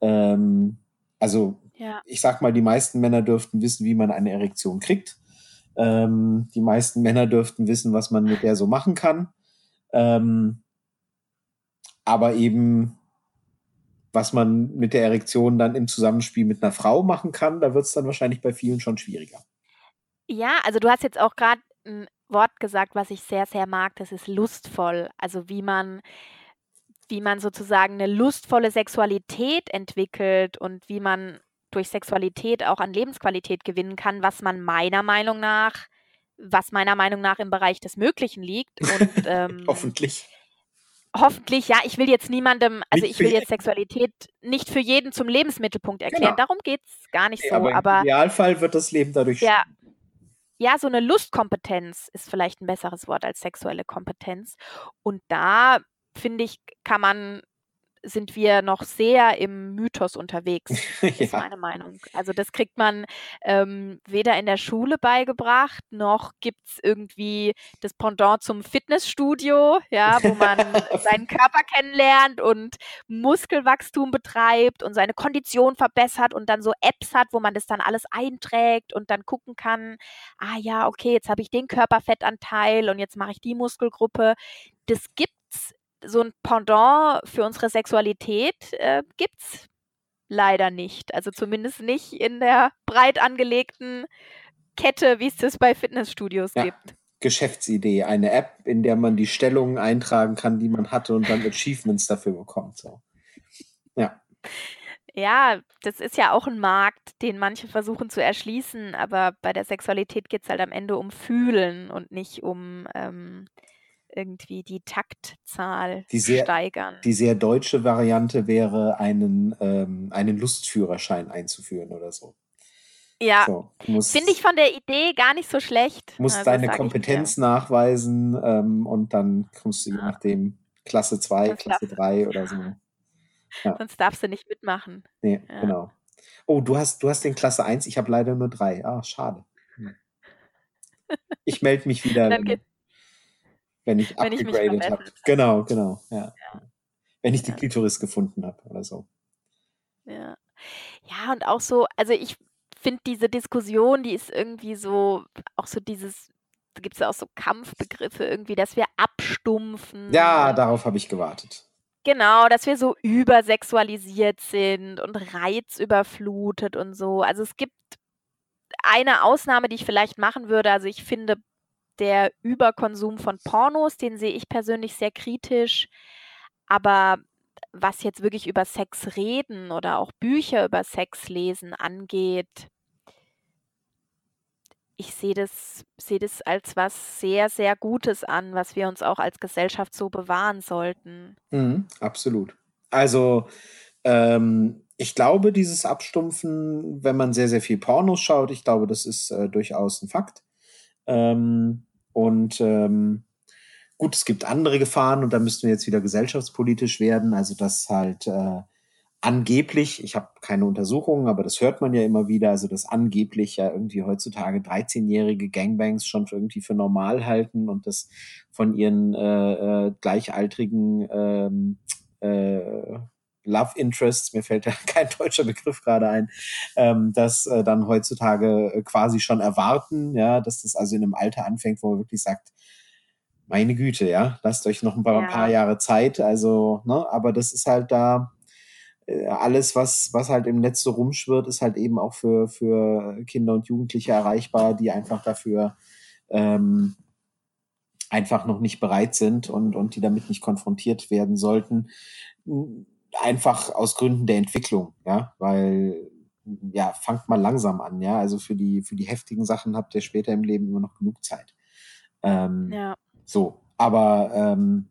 Ähm, also, ja. ich sag mal, die meisten Männer dürften wissen, wie man eine Erektion kriegt. Ähm, die meisten Männer dürften wissen, was man mit der so machen kann. Ähm, aber eben, was man mit der Erektion dann im Zusammenspiel mit einer Frau machen kann, da wird es dann wahrscheinlich bei vielen schon schwieriger. Ja, also du hast jetzt auch gerade ein Wort gesagt, was ich sehr, sehr mag, das ist lustvoll. Also wie man, wie man sozusagen eine lustvolle Sexualität entwickelt und wie man durch Sexualität auch an Lebensqualität gewinnen kann, was man meiner Meinung nach, was meiner Meinung nach im Bereich des Möglichen liegt. Und, ähm, Hoffentlich. hoffentlich, ja, ich will jetzt niemandem, also Nicht ich will jetzt. Sexualität nicht für jeden zum Lebensmittelpunkt erklären. Genau. Darum geht es gar nicht Nee, so. aber im Aber Idealfall wird das Leben dadurch ja, ja, so eine Lustkompetenz ist vielleicht ein besseres Wort als sexuelle Kompetenz. Und da, finde ich, kann man sind wir noch sehr im Mythos unterwegs, ist ja. meine Meinung. Also das kriegt man ähm, weder in der Schule beigebracht, noch gibt es irgendwie das Pendant zum Fitnessstudio, ja, wo man seinen Körper kennenlernt und Muskelwachstum betreibt und seine Kondition verbessert und dann so Apps hat, wo man das dann alles einträgt und dann gucken kann, ah ja, okay, jetzt habe ich den Körperfettanteil und jetzt mache ich die Muskelgruppe. Das gibt's so ein Pendant für unsere Sexualität äh, gibt's leider nicht. Also zumindest nicht in der breit angelegten Kette, wie es das bei Fitnessstudios Ja. gibt. Geschäftsidee, eine App, in der man die Stellungen eintragen kann, die man hatte und dann Achievements dafür bekommt. So. Ja. Ja, das ist ja auch ein Markt, den manche versuchen zu erschließen, aber bei der Sexualität geht es halt am Ende um Fühlen und nicht um ähm, irgendwie die Taktzahl Die sehr- steigern. Die sehr deutsche Variante wäre, einen, ähm, einen Lustführerschein einzuführen oder so. ja, so finde ich von der Idee gar nicht so schlecht. musst Also, deine Kompetenz nachweisen ähm, und dann kommst du je Ja. nachdem Klasse 2, Das Klasse 3 oder so. dir. Sonst darfst du nicht mitmachen. Nee, Ja. genau. Oh, du hast, du hast den Klasse 1, ich habe leider nur 3. Ah, schade. Ich melde mich wieder, Dann wenn, geht- wenn ich Wenn upgegradet habe. Genau, genau. Ja. Wenn ich die Ja. Klitoris gefunden habe oder so. Ja. Ja, und auch so, also ich finde diese Diskussion, die ist irgendwie so, auch so dieses, da gibt es ja auch so Kampfbegriffe irgendwie, dass wir abstumpfen. Ja, darauf habe ich gewartet. Genau, dass wir so übersexualisiert sind und reizüberflutet und so. Also es gibt eine Ausnahme, die ich vielleicht machen würde. Also ich finde, der Überkonsum von Pornos, den sehe ich persönlich sehr kritisch. Aber was jetzt wirklich über Sex reden oder auch Bücher über Sex lesen angeht, ich sehe das, sehe das als was sehr, sehr Gutes an, was wir uns auch als Gesellschaft so bewahren sollten. Mhm, absolut. Also, ähm, ich glaube, dieses Abstumpfen, wenn man sehr, sehr viel Pornos schaut, ich glaube, das ist äh, durchaus ein Fakt. Ähm, und ähm, gut, es gibt andere Gefahren und da müssten wir jetzt wieder gesellschaftspolitisch werden. Also, dass halt äh, angeblich, ich habe keine Untersuchungen, aber das hört man ja immer wieder, also dass angeblich ja irgendwie heutzutage 13-jährige Gangbangs schon irgendwie für normal halten und das von ihren äh, äh, gleichaltrigen ähm, äh, Love Interests, mir fällt ja kein deutscher Begriff gerade ein, ähm, das äh, dann heutzutage äh, quasi schon erwarten, ja, dass das also in einem Alter anfängt, wo man wirklich sagt, meine Güte, ja, lasst euch noch ein paar, Ja. paar Jahre Zeit, also, ne, aber das ist halt da, äh, alles, was, was halt im Netz so rumschwirrt, ist halt eben auch für, für Kinder und Jugendliche erreichbar, die einfach dafür ähm, einfach noch nicht bereit sind und, und die damit nicht konfrontiert werden sollten. Einfach aus Gründen der Entwicklung, ja, weil ja, fangt mal langsam an, ja. Also für die, für die heftigen Sachen habt ihr später im Leben immer noch genug Zeit. Ähm, Ja. so, aber ähm,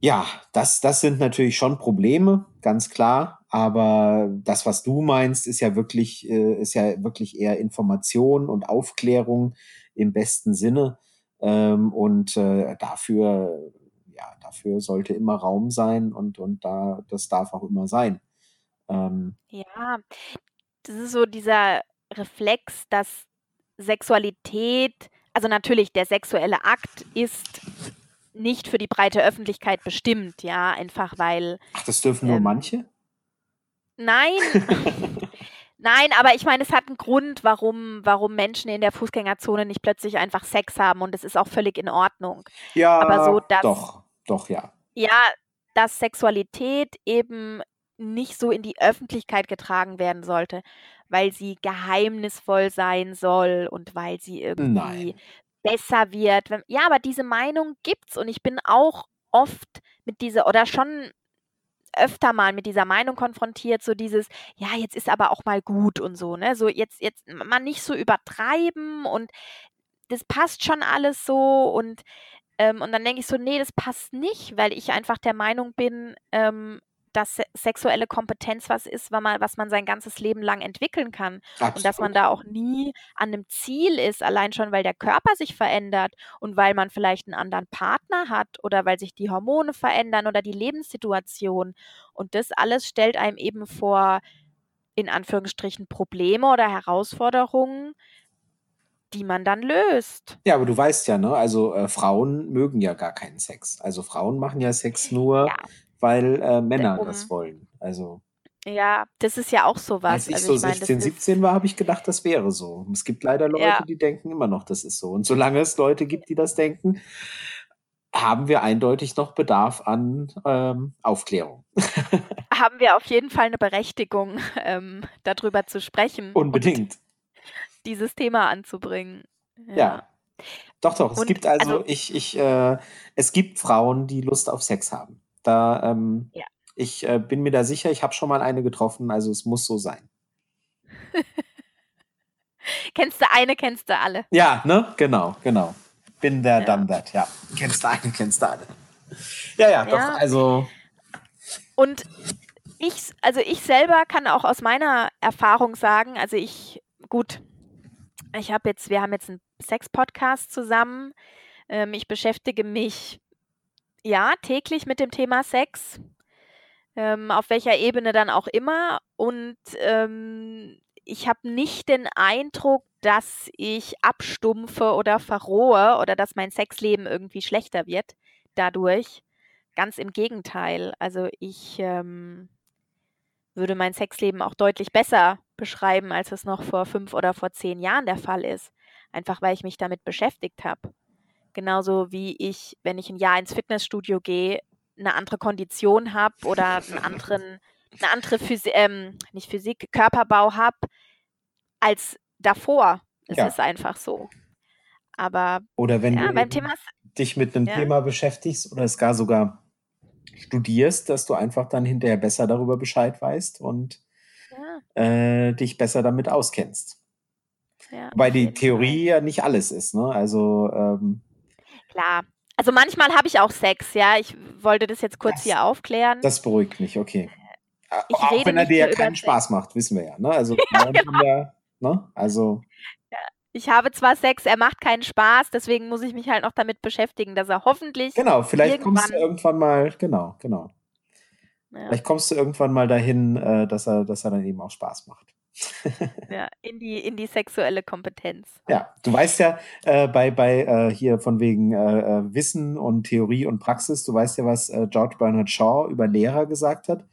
ja, das, das sind natürlich schon Probleme, ganz klar. Aber das, was du meinst, ist ja wirklich, äh, ist ja wirklich eher Information und Aufklärung im besten Sinne. Ähm, und äh, dafür, ja, dafür sollte immer Raum sein und, und da, das darf auch immer sein. Ähm, Ja, das ist so dieser Reflex, dass Sexualität, also natürlich der sexuelle Akt ist nicht für die breite Öffentlichkeit bestimmt, ja, einfach weil, ach, das dürfen nur Ähm, manche? nein, nein, aber ich meine, es hat einen Grund, warum, warum Menschen in der Fußgängerzone nicht plötzlich einfach Sex haben und es ist auch völlig in Ordnung. ja, aber so, dass- doch, doch, ja. Ja, dass Sexualität eben nicht so in die Öffentlichkeit getragen werden sollte, weil sie geheimnisvoll sein soll und weil sie irgendwie Nein. besser wird. Ja, aber diese Meinung gibt's und ich bin auch oft mit dieser oder schon öfter mal mit dieser Meinung konfrontiert, so dieses, ja, jetzt ist aber auch mal gut und so, ne? So jetzt, jetzt mal nicht so übertreiben und das passt schon alles so und Ähm, und dann denke ich so, nee, das passt nicht, weil ich einfach der Meinung bin, ähm, dass se sexuelle Kompetenz was ist, was man, was man sein ganzes Leben lang entwickeln kann. Absolut. Und dass man da auch nie an einem Ziel ist, allein schon, weil der Körper sich verändert und weil man vielleicht einen anderen Partner hat oder weil sich die Hormone verändern oder die Lebenssituation. Und das alles stellt einem eben vor, in Anführungsstrichen, Probleme oder Herausforderungen, die man dann löst. Ja, aber du weißt ja, ne? Also äh, Frauen mögen ja gar keinen Sex. Also Frauen machen ja Sex nur, Ja. weil äh, Männer Um das wollen. Also Ja, das ist ja auch so als was. ich Also so ich meine, das 16, ist 17 war, habe ich gedacht, das wäre so. Es gibt leider Leute, ja, die denken immer noch, das ist so. Und solange es Leute gibt, die das denken, haben wir eindeutig noch Bedarf an ähm, Aufklärung. haben wir auf jeden Fall eine Berechtigung, ähm, darüber zu sprechen Unbedingt. Dieses Thema anzubringen. Ja. Ja. Doch, doch. Es Und gibt also, also, ich, ich, äh, es gibt Frauen, die Lust auf Sex haben. Da, ähm, ja. ich äh, bin mir da sicher, ich habe schon mal eine getroffen, also es muss so sein. Kennst du eine, kennst du alle. Ja, ne? Genau, genau. Bin there, Ja. done that, ja. Kennst du eine, kennst du alle. Ja, ja, doch, Ja. also, Und ich, also ich selber kann auch aus meiner Erfahrung sagen, also ich, gut, ich habe jetzt, wir haben jetzt einen Sex-Podcast zusammen. Ähm, ich beschäftige mich ja täglich mit dem Thema Sex, ähm, auf welcher Ebene dann auch immer. Und ähm, ich habe nicht den Eindruck, dass ich abstumpfe oder verrohe oder dass mein Sexleben irgendwie schlechter wird dadurch. Ganz im Gegenteil. Also ich ähm, würde mein Sexleben auch deutlich besser beschreiben, als es noch vor fünf oder vor zehn Jahren der Fall ist. Einfach weil ich mich damit beschäftigt habe. Genauso wie ich, wenn ich ein Jahr ins Fitnessstudio gehe, eine andere Kondition habe oder einen anderen, eine andere Physik, ähm, nicht Physik, Körperbau habe als davor. Es ja. ist einfach so. Aber Oder wenn ja, du Thema, dich mit einem ja, Thema beschäftigst oder es gar sogar studierst, dass du einfach dann hinterher besser darüber Bescheid weißt und ja, äh, dich besser damit auskennst. ja, auf die. Theorie ja nicht alles ist, ne? Also, ähm, Klar. Also manchmal habe ich auch Sex, ja. Ich wollte das jetzt kurz das, hier aufklären. das beruhigt mich, okay. A- Ich Auch rede wenn er dir ja keinen Sex. Spaß macht, wissen wir ja, ne? Also Ja, genau. ja, ne? Also. Ich habe zwar Sex, er macht keinen Spaß, deswegen muss ich mich halt noch damit beschäftigen, dass er hoffentlich genau, vielleicht kommst du irgendwann, irgendwann mal, genau, genau. Ja, Vielleicht kommst du irgendwann mal dahin, äh, dass er, dass er dann eben auch Spaß macht. ja, in die, in die sexuelle Kompetenz. Ja, du weißt ja, äh, bei, bei äh, hier von wegen äh, äh, Wissen und Theorie und Praxis, du weißt ja, was äh, George Bernard Shaw über Lehrer gesagt hat.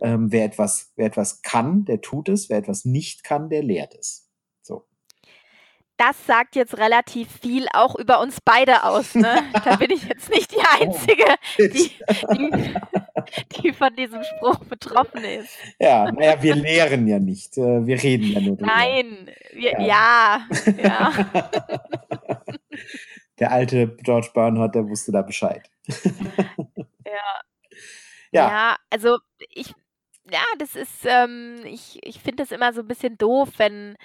Ähm, wer, etwas, wer etwas kann, der tut es, wer etwas nicht kann, der lehrt es. Das sagt jetzt relativ viel auch über uns beide aus, ne? Da bin ich jetzt nicht die Oh, Einzige, die, die, die von diesem Spruch betroffen ist. Ja, naja, wir lehren ja nicht, äh, wir reden ja nur drüber. Nein, wir, Ja. ja, ja. Der alte George Bernhardt, der wusste da Bescheid. Ja. Ja, Ja, also ich, ja, das ist, ähm, ich, ich finde es immer so ein bisschen doof, wenn,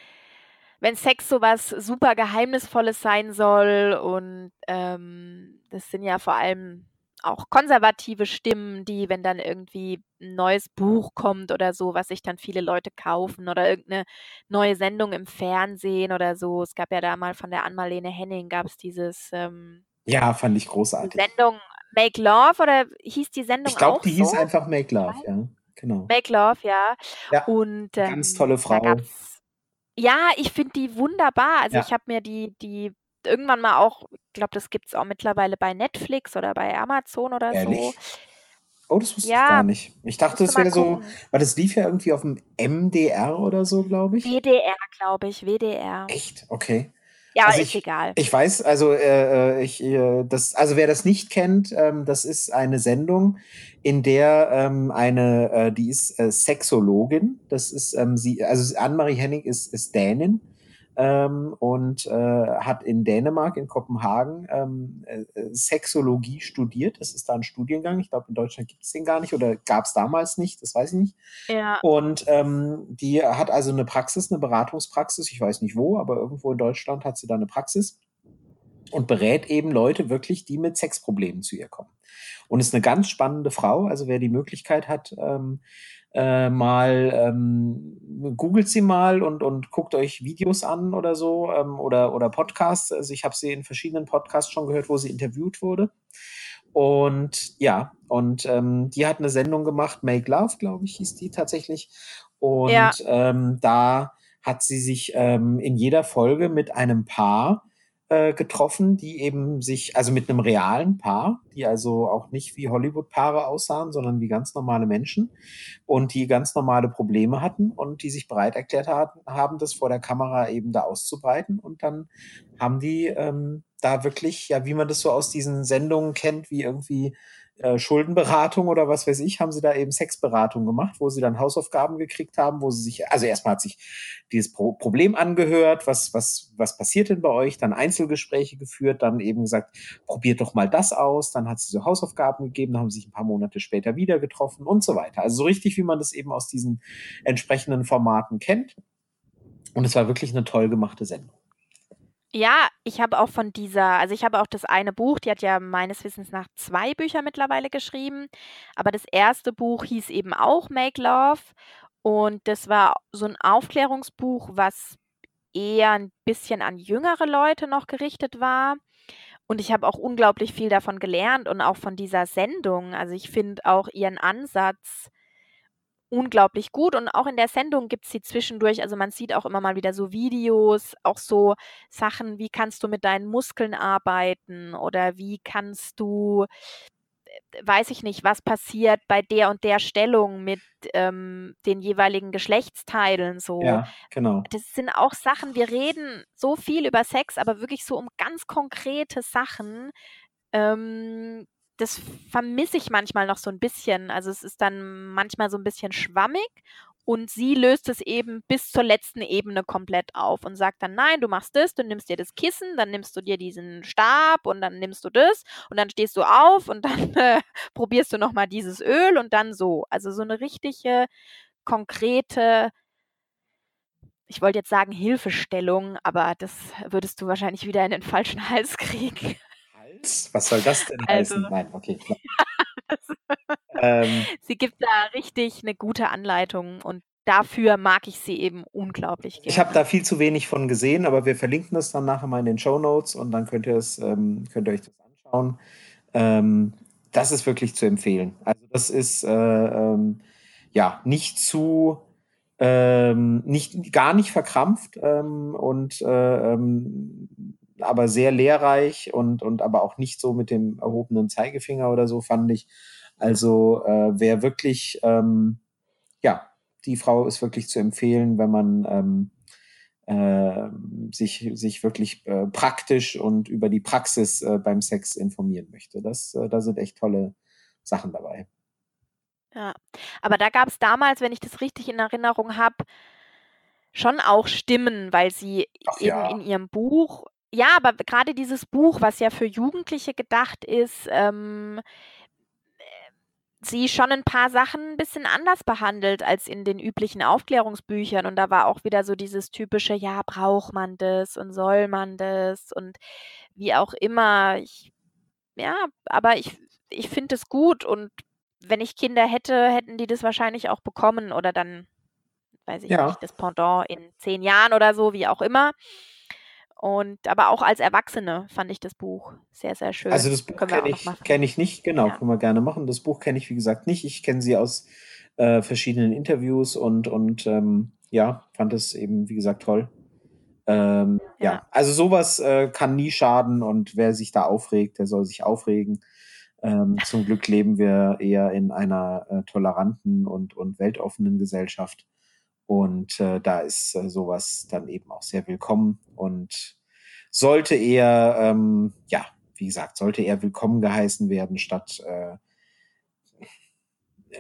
wenn Sex so was super Geheimnisvolles sein soll und ähm, das sind ja vor allem auch konservative Stimmen, die, wenn dann irgendwie ein neues Buch kommt oder so, was sich dann viele Leute kaufen oder irgendeine neue Sendung im Fernsehen oder so. Es gab ja da mal von der Ann-Marlene Henning gab es dieses, ähm, ja, fand ich großartig. Sendung Make Love oder hieß die Ich Sendung glaube, auch die hieß so? einfach Make Ich Love, ja, genau. Make Love, ja. Ja, Und ganz ähm, tolle da Frau. gab's ja, ich finde die wunderbar. Also Ja, ich habe mir die, die irgendwann mal auch, ich glaube, das gibt es auch mittlerweile bei Netflix oder bei Amazon oder so. ehrlich? Oh, das wusste ich gar Ja, nicht. Ich dachte, mal wäre so, weil das lief ja irgendwie auf dem MDR oder so, glaube ich. WDR, glaube ich, WDR. Echt? Okay. Ja, Also ist ich, egal. ich weiß, also äh, äh, ich, äh, das, also wer das nicht kennt, ähm, das ist eine Sendung, in der ähm, eine, äh, die ist äh, Sexologin. Das ist ähm, sie, also Anne-Marie Henning ist, ist Dänin ähm, und äh, hat in Dänemark, in Kopenhagen, ähm, äh, äh, Sexologie studiert. Das ist da ein Studiengang. Ich glaube, in Deutschland gibt es den gar nicht oder gab es damals nicht, das weiß ich nicht. Ja, Und ähm, die hat also eine Praxis, eine Beratungspraxis, ich weiß nicht wo, aber irgendwo in Deutschland hat sie da eine Praxis. und berät eben Leute wirklich, die mit Sexproblemen zu ihr kommen. Und ist eine ganz spannende Frau. Also wer die Möglichkeit hat, ähm, äh, mal ähm, googelt sie mal und, und guckt euch Videos an oder so ähm, oder, oder Podcasts. Also ich habe sie in verschiedenen Podcasts schon gehört, wo sie interviewt wurde. Und ja, und ähm, die hat eine Sendung gemacht, Make Love, glaube ich, hieß die tatsächlich. Und ja. ähm, da hat sie sich ähm, in jeder Folge mit einem Paar äh, getroffen, die eben sich, also mit einem realen Paar, die also auch nicht wie Hollywood-Paare aussahen, sondern wie ganz normale Menschen und die ganz normale Probleme hatten und die sich bereit erklärt hatten, haben, das vor der Kamera eben da auszubreiten. Und dann haben die ähm, da wirklich, ja, wie man das so aus diesen Sendungen kennt, wie irgendwie äh, Schuldenberatung oder was weiß ich, haben sie da eben Sexberatung gemacht, wo sie dann Hausaufgaben gekriegt haben, wo sie sich, also erstmal hat sich dieses Pro Problem angehört, was, was, was passiert denn bei euch, dann Einzelgespräche geführt, dann eben gesagt, probiert doch mal das aus, dann hat sie so Hausaufgaben gegeben, dann haben sie sich ein paar Monate später wieder getroffen und so weiter. Also so richtig, wie man das eben aus diesen entsprechenden Formaten kennt. Und es war wirklich eine toll gemachte Sendung. Ja, ich habe auch von dieser also, ich habe auch das eine Buch, die hat ja meines Wissens nach zwei Bücher mittlerweile geschrieben, aber das erste Buch hieß eben auch „Make Love“ und das war so ein Aufklärungsbuch, was eher ein bisschen an jüngere Leute noch gerichtet war. Und ich habe auch unglaublich viel davon gelernt und auch von dieser Sendung. Also, ich finde auch ihren Ansatz unglaublich gut und auch in der Sendung gibt es sie zwischendurch. Also, man sieht auch immer mal wieder so Videos, auch so Sachen, wie kannst du mit deinen Muskeln arbeiten oder wie kannst du äh, weiß ich nicht, was passiert bei der und der Stellung mit, ähm, den jeweiligen Geschlechtsteilen so. Ja, genau. Das sind auch Sachen wir reden so viel über Sex, aber wirklich so um ganz konkrete Sachen, ähm, das vermisse ich manchmal noch so ein bisschen. Also, es ist dann manchmal so ein bisschen schwammig und sie löst es eben bis zur letzten Ebene komplett auf und sagt dann: „Nein, du machst das, du nimmst dir das Kissen, dann nimmst du dir diesen Stab und dann nimmst du das und dann stehst du auf und dann, äh, probierst du noch mal dieses Öl und dann so.“ Also, so eine richtige konkrete ich wollte jetzt sagen Hilfestellung, aber das würdest du wahrscheinlich wieder in den falschen Hals kriegen. Was soll das denn also, heißen? Nein, okay. ähm, sie gibt da richtig eine gute Anleitung und dafür mag ich sie eben unglaublich gerne. Ich habe da viel zu wenig von gesehen, aber wir verlinken das dann nachher mal in den Show Notes und dann könnt ihr, es, ähm, könnt ihr euch das anschauen. Ähm, das ist wirklich zu empfehlen. Also das ist äh, ähm, ja nicht zu ähm, nicht gar nicht verkrampft ähm, und äh, ähm, aber sehr lehrreich und, und aber auch nicht so mit dem erhobenen Zeigefinger oder so, fand ich. Also äh, wer wirklich, ähm, ja, die Frau ist wirklich zu empfehlen, wenn man ähm, äh, sich, sich wirklich äh, praktisch und über die Praxis äh, beim Sex informieren möchte. Das, äh, da sind echt tolle Sachen dabei. Ja, aber da gab es damals, wenn ich das richtig in Erinnerung habe, schon auch Stimmen, weil sie Ach eben ja. in ihrem Buch ja, aber gerade dieses Buch, was ja für Jugendliche gedacht ist, ähm, äh, sie schon ein paar Sachen ein bisschen anders behandelt als in den üblichen Aufklärungsbüchern. Und da war auch wieder so dieses typische: „Ja, braucht man das und soll man das?“ Und wie auch immer. Ich ja, aber ich ich finde es gut und wenn ich Kinder hätte, hätten die das wahrscheinlich auch bekommen oder dann, weiß ich Ja. nicht, das Pendant in zehn Jahren oder so, wie auch immer. Und aber auch als Erwachsene fand ich das Buch sehr, sehr schön. Also das Buch kenne ich, kenn ich nicht, genau, ja. können wir gerne machen. Das Buch kenne ich, wie gesagt, nicht. Ich kenne sie aus äh, verschiedenen Interviews und, und ähm, ja, fand es eben, wie gesagt, toll. Ähm, ja. ja. also sowas äh, kann nie schaden und wer sich da aufregt, der soll sich aufregen. Ähm, zum Glück leben wir eher in einer äh, toleranten und, und weltoffenen Gesellschaft. Und äh, da ist äh, sowas dann eben auch sehr willkommen und sollte eher, ähm, ja, wie gesagt, sollte eher willkommen geheißen werden, statt äh,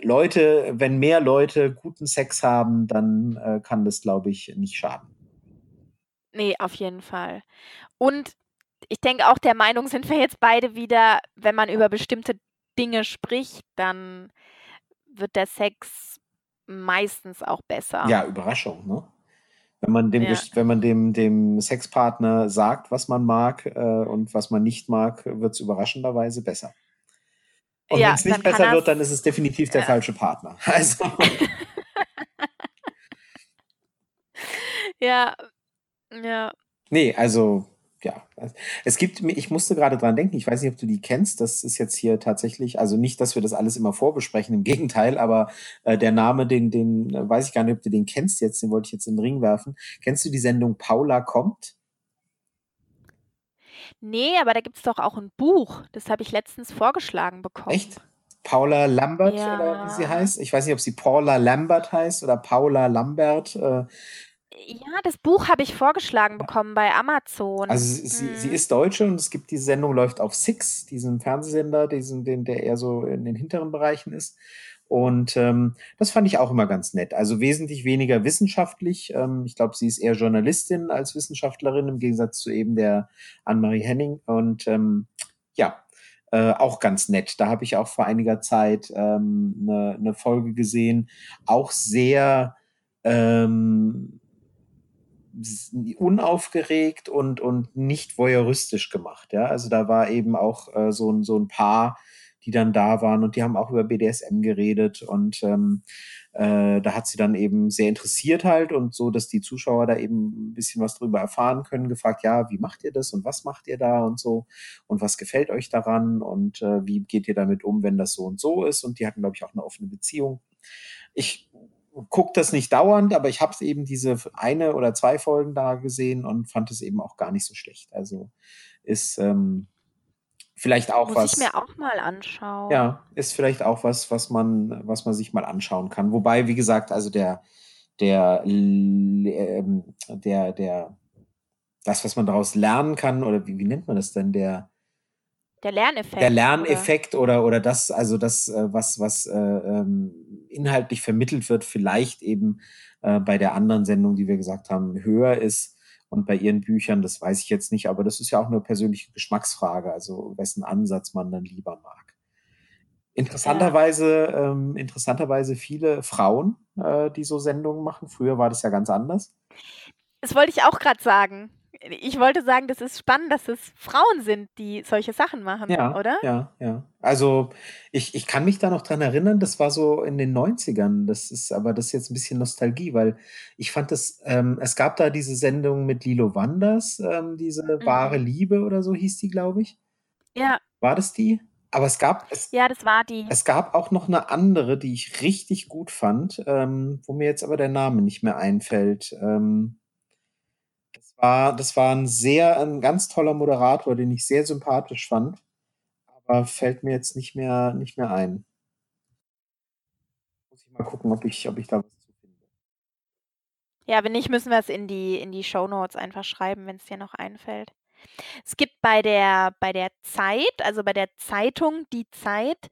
Leute, wenn mehr Leute guten Sex haben, dann äh, kann das, glaube ich, nicht schaden. Nee, auf jeden Fall. Und ich denke auch der Meinung sind wir jetzt beide wieder, wenn man über bestimmte Dinge spricht, dann wird der Sex meistens auch besser. Ja, Überraschung, ne? Wenn man dem, Ja. wenn man dem, dem Sexpartner sagt, was man mag äh, und was man nicht mag, wird es überraschenderweise besser. Und Ja, wenn es nicht besser wird, dann ist es definitiv der ja. falsche Partner. Also, Ja. Ja. nee, also, ja. Es gibt, ich musste gerade dran denken, ich weiß nicht, ob du die kennst, das ist jetzt hier tatsächlich, also nicht, dass wir das alles immer vorbesprechen, im Gegenteil, aber äh, der Name, den, den äh, weiß ich gar nicht, ob du den kennst jetzt, den wollte ich jetzt in den Ring werfen. Kennst du die Sendung Paula kommt? Nee, aber da gibt's doch auch ein Buch. Das habe ich letztens vorgeschlagen bekommen. Echt? Paula Lambert oder wie sie Ja. heißt? Ich weiß nicht, ob sie Paula Lambert heißt oder Paula Lambert. Äh, Ja, das Buch habe ich vorgeschlagen bekommen bei Amazon. Also sie, sie, sie Mhm. ist Deutsche und es gibt diese Sendung, läuft auf Six, diesem Fernsehsender, diesen, den, der eher so in den hinteren Bereichen ist. Und ähm, das fand ich auch immer ganz nett. Also wesentlich weniger wissenschaftlich. Ähm, ich glaube, sie ist eher Journalistin als Wissenschaftlerin, im Gegensatz zu eben der Anne-Marie Henning. Und ähm, ja, äh, auch ganz nett. Da habe ich auch vor einiger Zeit ähm, eine, eine Folge gesehen. Auch sehr ähm, unaufgeregt und, und nicht voyeuristisch gemacht. Ja? Also da war eben auch äh, so, ein, so ein Paar, die dann da waren und die haben auch über BDSM geredet und ähm, äh, da hat sie dann eben sehr interessiert halt und so, dass die Zuschauer da eben ein bisschen was drüber erfahren können, gefragt, ja, wie macht ihr das und was macht ihr da und so und was gefällt euch daran und äh, wie geht ihr damit um, wenn das so und so ist und die hatten, glaube ich, auch eine offene Beziehung. Ich gucke das nicht dauernd, aber ich habe eben diese eine oder zwei Folgen da gesehen und fand es eben auch gar nicht so schlecht. Also ist ähm, vielleicht auch Muss was. ich mir auch mal anschauen. Ja, ist vielleicht auch was, was man, was man sich mal anschauen kann. Wobei, wie gesagt, also der, der, ähm, der, der, das, was man daraus lernen kann, oder wie, wie nennt man das denn, der, Der Lerneffekt. der oder? Lerneffekt oder, oder das, also das, äh, was, was äh, ähm, inhaltlich vermittelt wird, vielleicht eben äh, bei der anderen Sendung, die wir gesagt haben, höher ist. Und bei ihren Büchern, das weiß ich jetzt nicht, aber das ist ja auch eine persönliche Geschmacksfrage, also wessen Ansatz man dann lieber mag. Interessanterweise, ähm, interessanterweise viele Frauen, äh, die so Sendungen machen. Früher war das ja ganz anders. Das wollte ich auch gerade sagen. Ich wollte sagen, das ist spannend, dass es Frauen sind, die solche Sachen machen, Ja, oder? ja, ja. Also ich, ich kann mich da noch dran erinnern, das war so in den 90ern. Das ist aber das ist jetzt ein bisschen Nostalgie, weil ich fand das, ähm, es gab da diese Sendung mit Lilo Wanders, ähm, diese wahre Mhm. Liebe oder so hieß die, glaube ich. Ja, War das die? Aber es gab, es, ja, das war die. es gab auch noch eine andere, die ich richtig gut fand, ähm, wo mir jetzt aber der Name nicht mehr einfällt. Ähm, war, das war ein sehr, ein ganz toller Moderator, den ich sehr sympathisch fand, aber fällt mir jetzt nicht mehr, nicht mehr ein. Muss ich mal gucken, ob ich, ob ich da was zu finde. Ja, wenn nicht, müssen wir es in die, in die Shownotes einfach schreiben, wenn es dir noch einfällt. Es gibt bei der, bei der Zeit, also bei der Zeitung Die Zeit,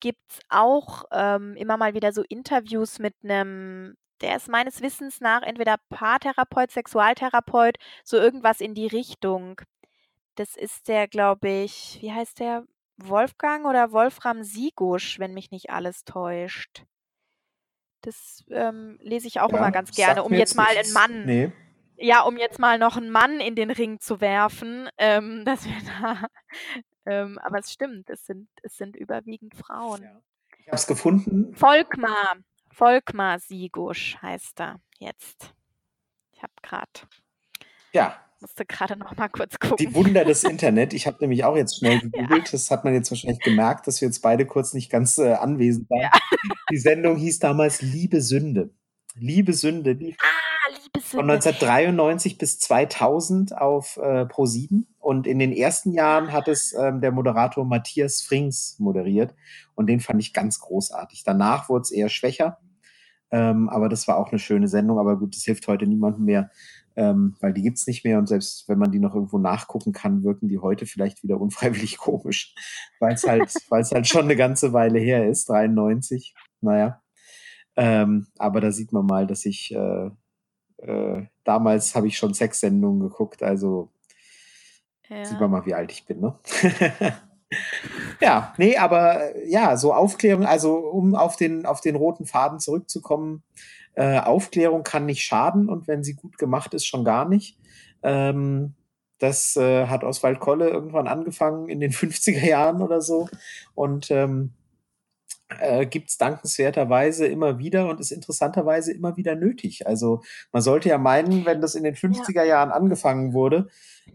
gibt es auch ähm, immer mal wieder so Interviews mit einem, der ist meines Wissens nach entweder Paartherapeut, Sexualtherapeut, so irgendwas in die Richtung. Das ist der, glaube ich, wie heißt der? Wolfgang oder Wolfram Sigusch, wenn mich nicht alles täuscht. Das ähm, lese ich auch immer ganz gerne, um jetzt mal einen nichts. Mann Nee. ja, um jetzt mal noch einen Mann in den Ring zu werfen, ähm, dass wir da ähm, aber es stimmt, es sind es sind überwiegend Frauen. Ja. Ich habe es gefunden. Volkmar, Volkmar Sigusch heißt er jetzt. Ich habe gerade Ja, musste gerade noch mal kurz die gucken. Wunder des Internet. Ich habe nämlich auch jetzt schnell gegoogelt. Das hat man jetzt wahrscheinlich gemerkt, dass wir jetzt beide kurz nicht ganz äh, anwesend waren. Ja. Die Sendung hieß damals Liebe Sünde. Liebe Sünde lief Ah, liebe von Sünde. 1993 bis 2000 auf äh, Pro7 und in den ersten Jahren hat es ähm, der Moderator Matthias Frings moderiert und den fand ich ganz großartig. Danach wurde es eher schwächer, ähm, aber das war auch eine schöne Sendung. Aber gut, das hilft heute niemandem mehr, ähm, weil die gibt's nicht mehr und selbst wenn man die noch irgendwo nachgucken kann, wirken die heute vielleicht wieder unfreiwillig komisch, weil es halt, weil es halt schon eine ganze Weile her ist, 93. Naja. Ähm, aber da sieht man mal, dass ich äh, äh, damals habe ich schon Sexsendungen geguckt, also sieht Ja. man mal, wie alt ich bin, ne? ja, nee, aber äh, ja, so Aufklärung, also um auf den, auf den roten Faden zurückzukommen, Äh, Aufklärung kann nicht schaden und wenn sie gut gemacht ist, schon gar nicht. Ähm, das äh, hat Oswald Kolle irgendwann angefangen in den 50er Jahren oder so. Und ähm, äh, gibt es dankenswerterweise immer wieder und ist interessanterweise immer wieder nötig. Also man sollte ja meinen, wenn das in den 50er Jahren angefangen wurde,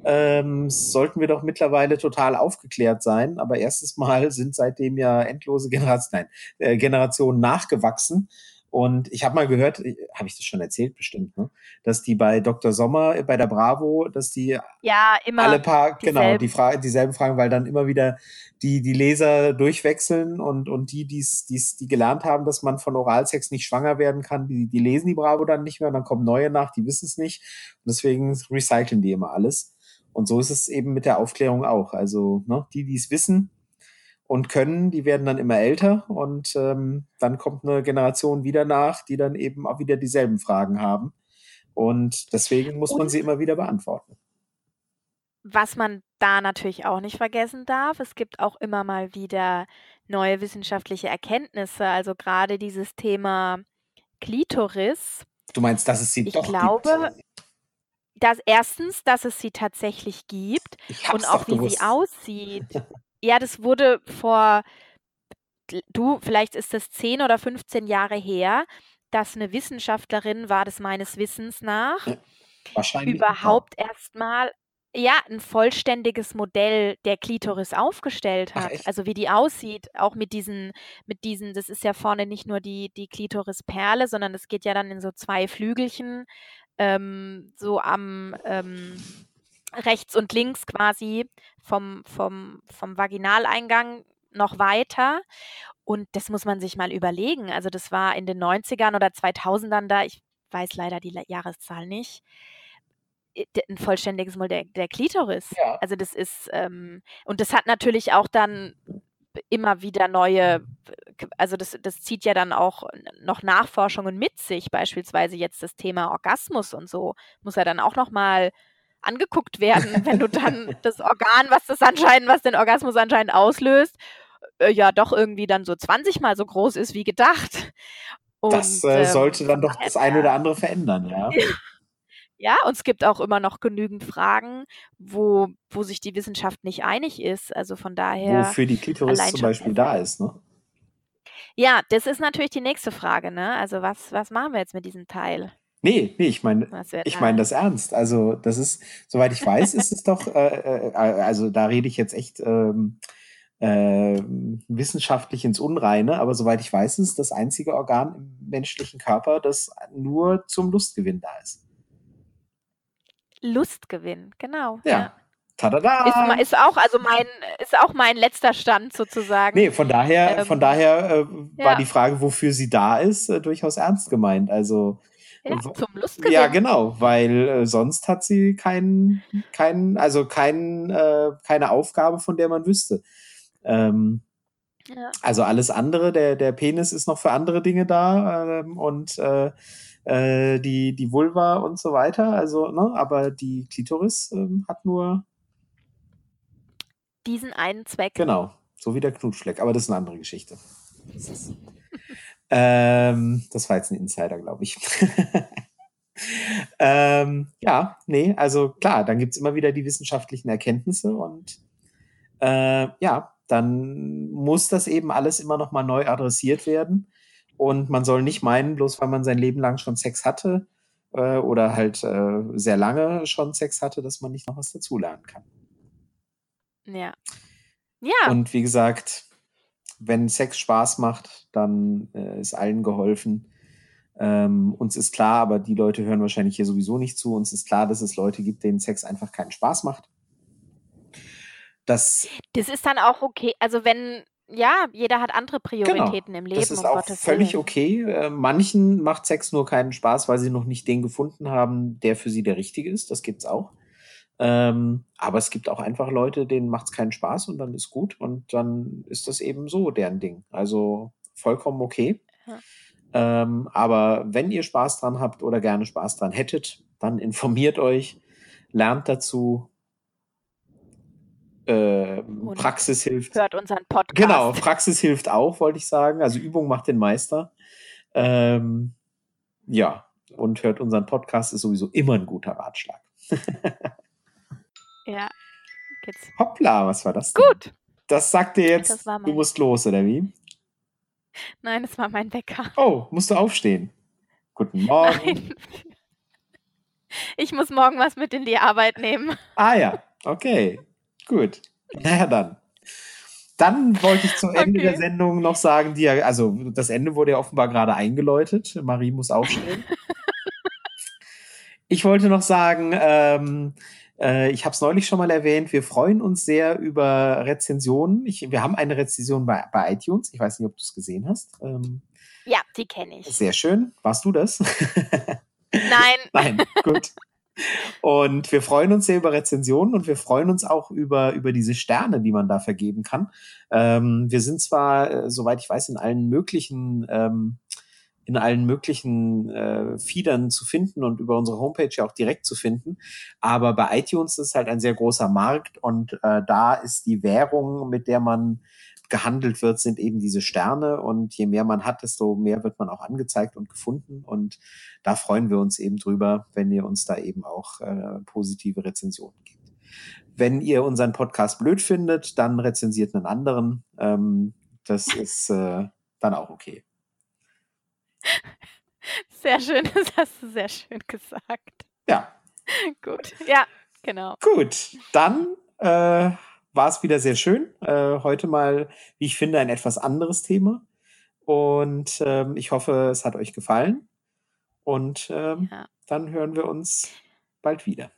ähm, sollten wir doch mittlerweile total aufgeklärt sein. Aber erstens mal sind seitdem ja endlose Generationen, nein, äh, Generationen nachgewachsen. Und ich habe mal gehört, äh, habe ich das schon erzählt bestimmt, ne? dass die bei Dr. Sommer äh, bei der Bravo, dass die ja immer alle paar genau die Frage dieselben Fragen, weil dann immer wieder die die Leser durchwechseln und und die die's, die's, die gelernt haben, dass man von Oralsex nicht schwanger werden kann, die die lesen die Bravo dann nicht mehr, und dann kommen neue nach, die wissen es nicht und deswegen recyceln die immer alles. Und so ist es eben mit der Aufklärung auch. Also ne, die, die es wissen, und können, die werden dann immer älter und ähm, dann kommt eine Generation wieder nach, die dann eben auch wieder dieselben Fragen haben. Und deswegen muss und man sie immer wieder beantworten. Was man da natürlich auch nicht vergessen darf, es gibt auch immer mal wieder neue wissenschaftliche Erkenntnisse. Also gerade dieses Thema Klitoris. Du meinst, dass es sie ich doch glaube, gibt? Dass erstens, dass es sie tatsächlich gibt und auch wie gewusst. sie aussieht. Ja, das wurde vor du, vielleicht ist das 10 oder 15 Jahre her, dass eine Wissenschaftlerin war das meines Wissens nach wahrscheinlich, überhaupt erstmal ja, ein vollständiges Modell der Klitoris aufgestellt Ach hat. echt? Also, wie die aussieht, auch mit diesen mit diesen das ist ja vorne nicht nur die die Klitorisperle, sondern es geht ja dann in so zwei Flügelchen, ähm, so am, ähm rechts und links quasi vom, vom, vom Vaginaleingang noch weiter. Und das muss man sich mal überlegen. Also das war in den 90ern oder 2000ern da, ich weiß leider die Jahreszahl nicht, ein vollständiges Modell der, der Klitoris. Ja. Also das ist, ähm, und das hat natürlich auch dann immer wieder neue, also das, das zieht ja dann auch noch Nachforschungen mit sich, beispielsweise jetzt das Thema Orgasmus und so, muss ja dann auch nochmal angeguckt werden, wenn du dann das Organ, was das anscheinend, was den Orgasmus anscheinend auslöst, äh, ja doch irgendwie dann so 20 mal so groß ist wie gedacht. Und, das äh, sollte ähm, dann doch das eine oder andere verändern, ja. Ja, und es gibt auch immer noch genügend Fragen, wo, wo sich die Wissenschaft nicht einig ist. Also von daher. Wofür die Klitoris zum Beispiel da ist, ne? Ja, das ist natürlich die nächste Frage, ne? Also was, was machen wir jetzt mit diesem Teil? Nee, nee, ich meine ich meine das ernst. Also, das ist soweit ich weiß, ist es doch äh, äh, also, da rede ich jetzt echt, ähm, äh, wissenschaftlich ins Unreine, aber soweit ich weiß, ist es das einzige Organ im menschlichen Körper, das nur zum Lustgewinn da ist. Lustgewinn, genau, Ja. ja. Tadada! Ist ist auch also mein ist auch mein letzter Stand sozusagen. Ne, von daher von Ähm, daher, äh, war ja. die Frage, wofür sie da ist, äh, durchaus ernst gemeint. Also Ja, zum ja, Lustgewinn. genau, weil, äh, sonst hat sie keinen keinen also kein äh, keine Aufgabe, von der man wüsste. Ähm, Ja. also alles andere der der Penis ist noch für andere Dinge da, ähm, und, äh, äh, die die Vulva und so weiter, also, ne, aber die Klitoris, ähm, hat nur Diesen einen Zweck. Genau, so wie der Knutschfleck, aber das ist 'ne andere Geschichte. Ähm, das war jetzt 'n Insider, glaube ich. Ähm, ja, ne, also klar, dann gibt's immer wieder die wissenschaftlichen Erkenntnisse und, äh, ja, dann muss das eben alles immer noch mal neu adressiert werden. Und man soll nicht meinen, bloß weil man sein Leben lang schon Sex hatte, äh, oder halt, äh, sehr lange schon Sex hatte, dass man nicht noch was dazulernen kann. Ja. Ja. Und wie gesagt, wenn Sex Spaß macht, dann, äh, ist allen geholfen. Ähm, uns ist klar, aber die Leute hören wahrscheinlich hier sowieso nicht zu, uns ist klar, dass es Leute gibt, denen Sex einfach keinen Spaß macht. Das Das ist dann auch okay. Also, wenn ja, jeder hat andere Genau, Prioritäten im Leben, das ist um auch Gottes völlig Willen. okay. Äh, manchen macht Sex nur keinen Spaß, weil sie noch nicht den gefunden haben, der für sie der Richtige ist. Das gibt's auch. Ähm, aber es gibt auch einfach Leute, denen macht's keinen Spaß und dann ist gut und dann ist das eben so deren Ding. Also, vollkommen okay. Ja. Ähm, aber wenn ihr Spaß dran habt oder gerne Spaß dran hättet, dann informiert euch, lernt dazu. Und Praxis hilft. hört unseren Genau, Podcast. Praxis hilft auch, wollte ich sagen. Also, Übung macht den Meister. Ähm, ja, und hört unseren Podcast, ist sowieso immer ein guter Ratschlag. Ja, geht's. Hoppla, was war das denn? Gut. Das sagt dir jetzt, Das war du mein musst los, oder wie? Nein, es war mein Wecker. Oh, musst du aufstehen? Guten Morgen. Nein. Ich muss morgen was mit in die Arbeit nehmen. Ah ja, okay, gut. Na ja, dann. Dann wollte ich zum Ende der Okay. Sendung noch sagen, die, ja- also das Ende wurde ja offenbar gerade eingeläutet. Marie muss aufstehen. Ich wollte noch sagen, ähm, äh, ich habe es neulich schon mal erwähnt, wir freuen uns sehr über Rezensionen. Ich, wir haben eine Rezension bei, bei iTunes. Ich weiß nicht, ob du es gesehen hast. Ähm, Ja, die kenne ich. sehr schön. Warst du das? Nein, Nein, gut. Und wir freuen uns sehr über Rezensionen und wir freuen uns auch über, über diese Sterne, die man da vergeben kann. Ähm, wir sind zwar, äh, soweit ich weiß, in allen möglichen, ähm, in allen möglichen äh, Feedern zu finden und über unsere Homepage ja auch direkt zu finden. Aber bei iTunes ist halt ein sehr großer Markt und äh, da ist die Währung, mit der man gehandelt wird, sind eben diese Sterne. Und je mehr man hat, desto mehr wird man auch angezeigt und gefunden. Und da freuen wir uns eben drüber, wenn ihr uns da eben auch äh, positive Rezensionen gebt. Wenn ihr unseren Podcast blöd findet, dann rezensiert einen anderen. Ähm, das ist äh, dann auch okay. sehr schön. Das hast du sehr schön gesagt. Ja, Gut. Ja, genau. gut. Dann äh, war es wieder sehr schön. Äh, heute mal, wie ich finde, ein etwas anderes Thema. Und ähm, ich hoffe, es hat euch gefallen. Und ähm, Ja. dann hören wir uns bald wieder.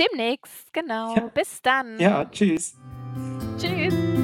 Demnächst, genau. Ja. Bis dann. Ja, tschüss. Tschüss.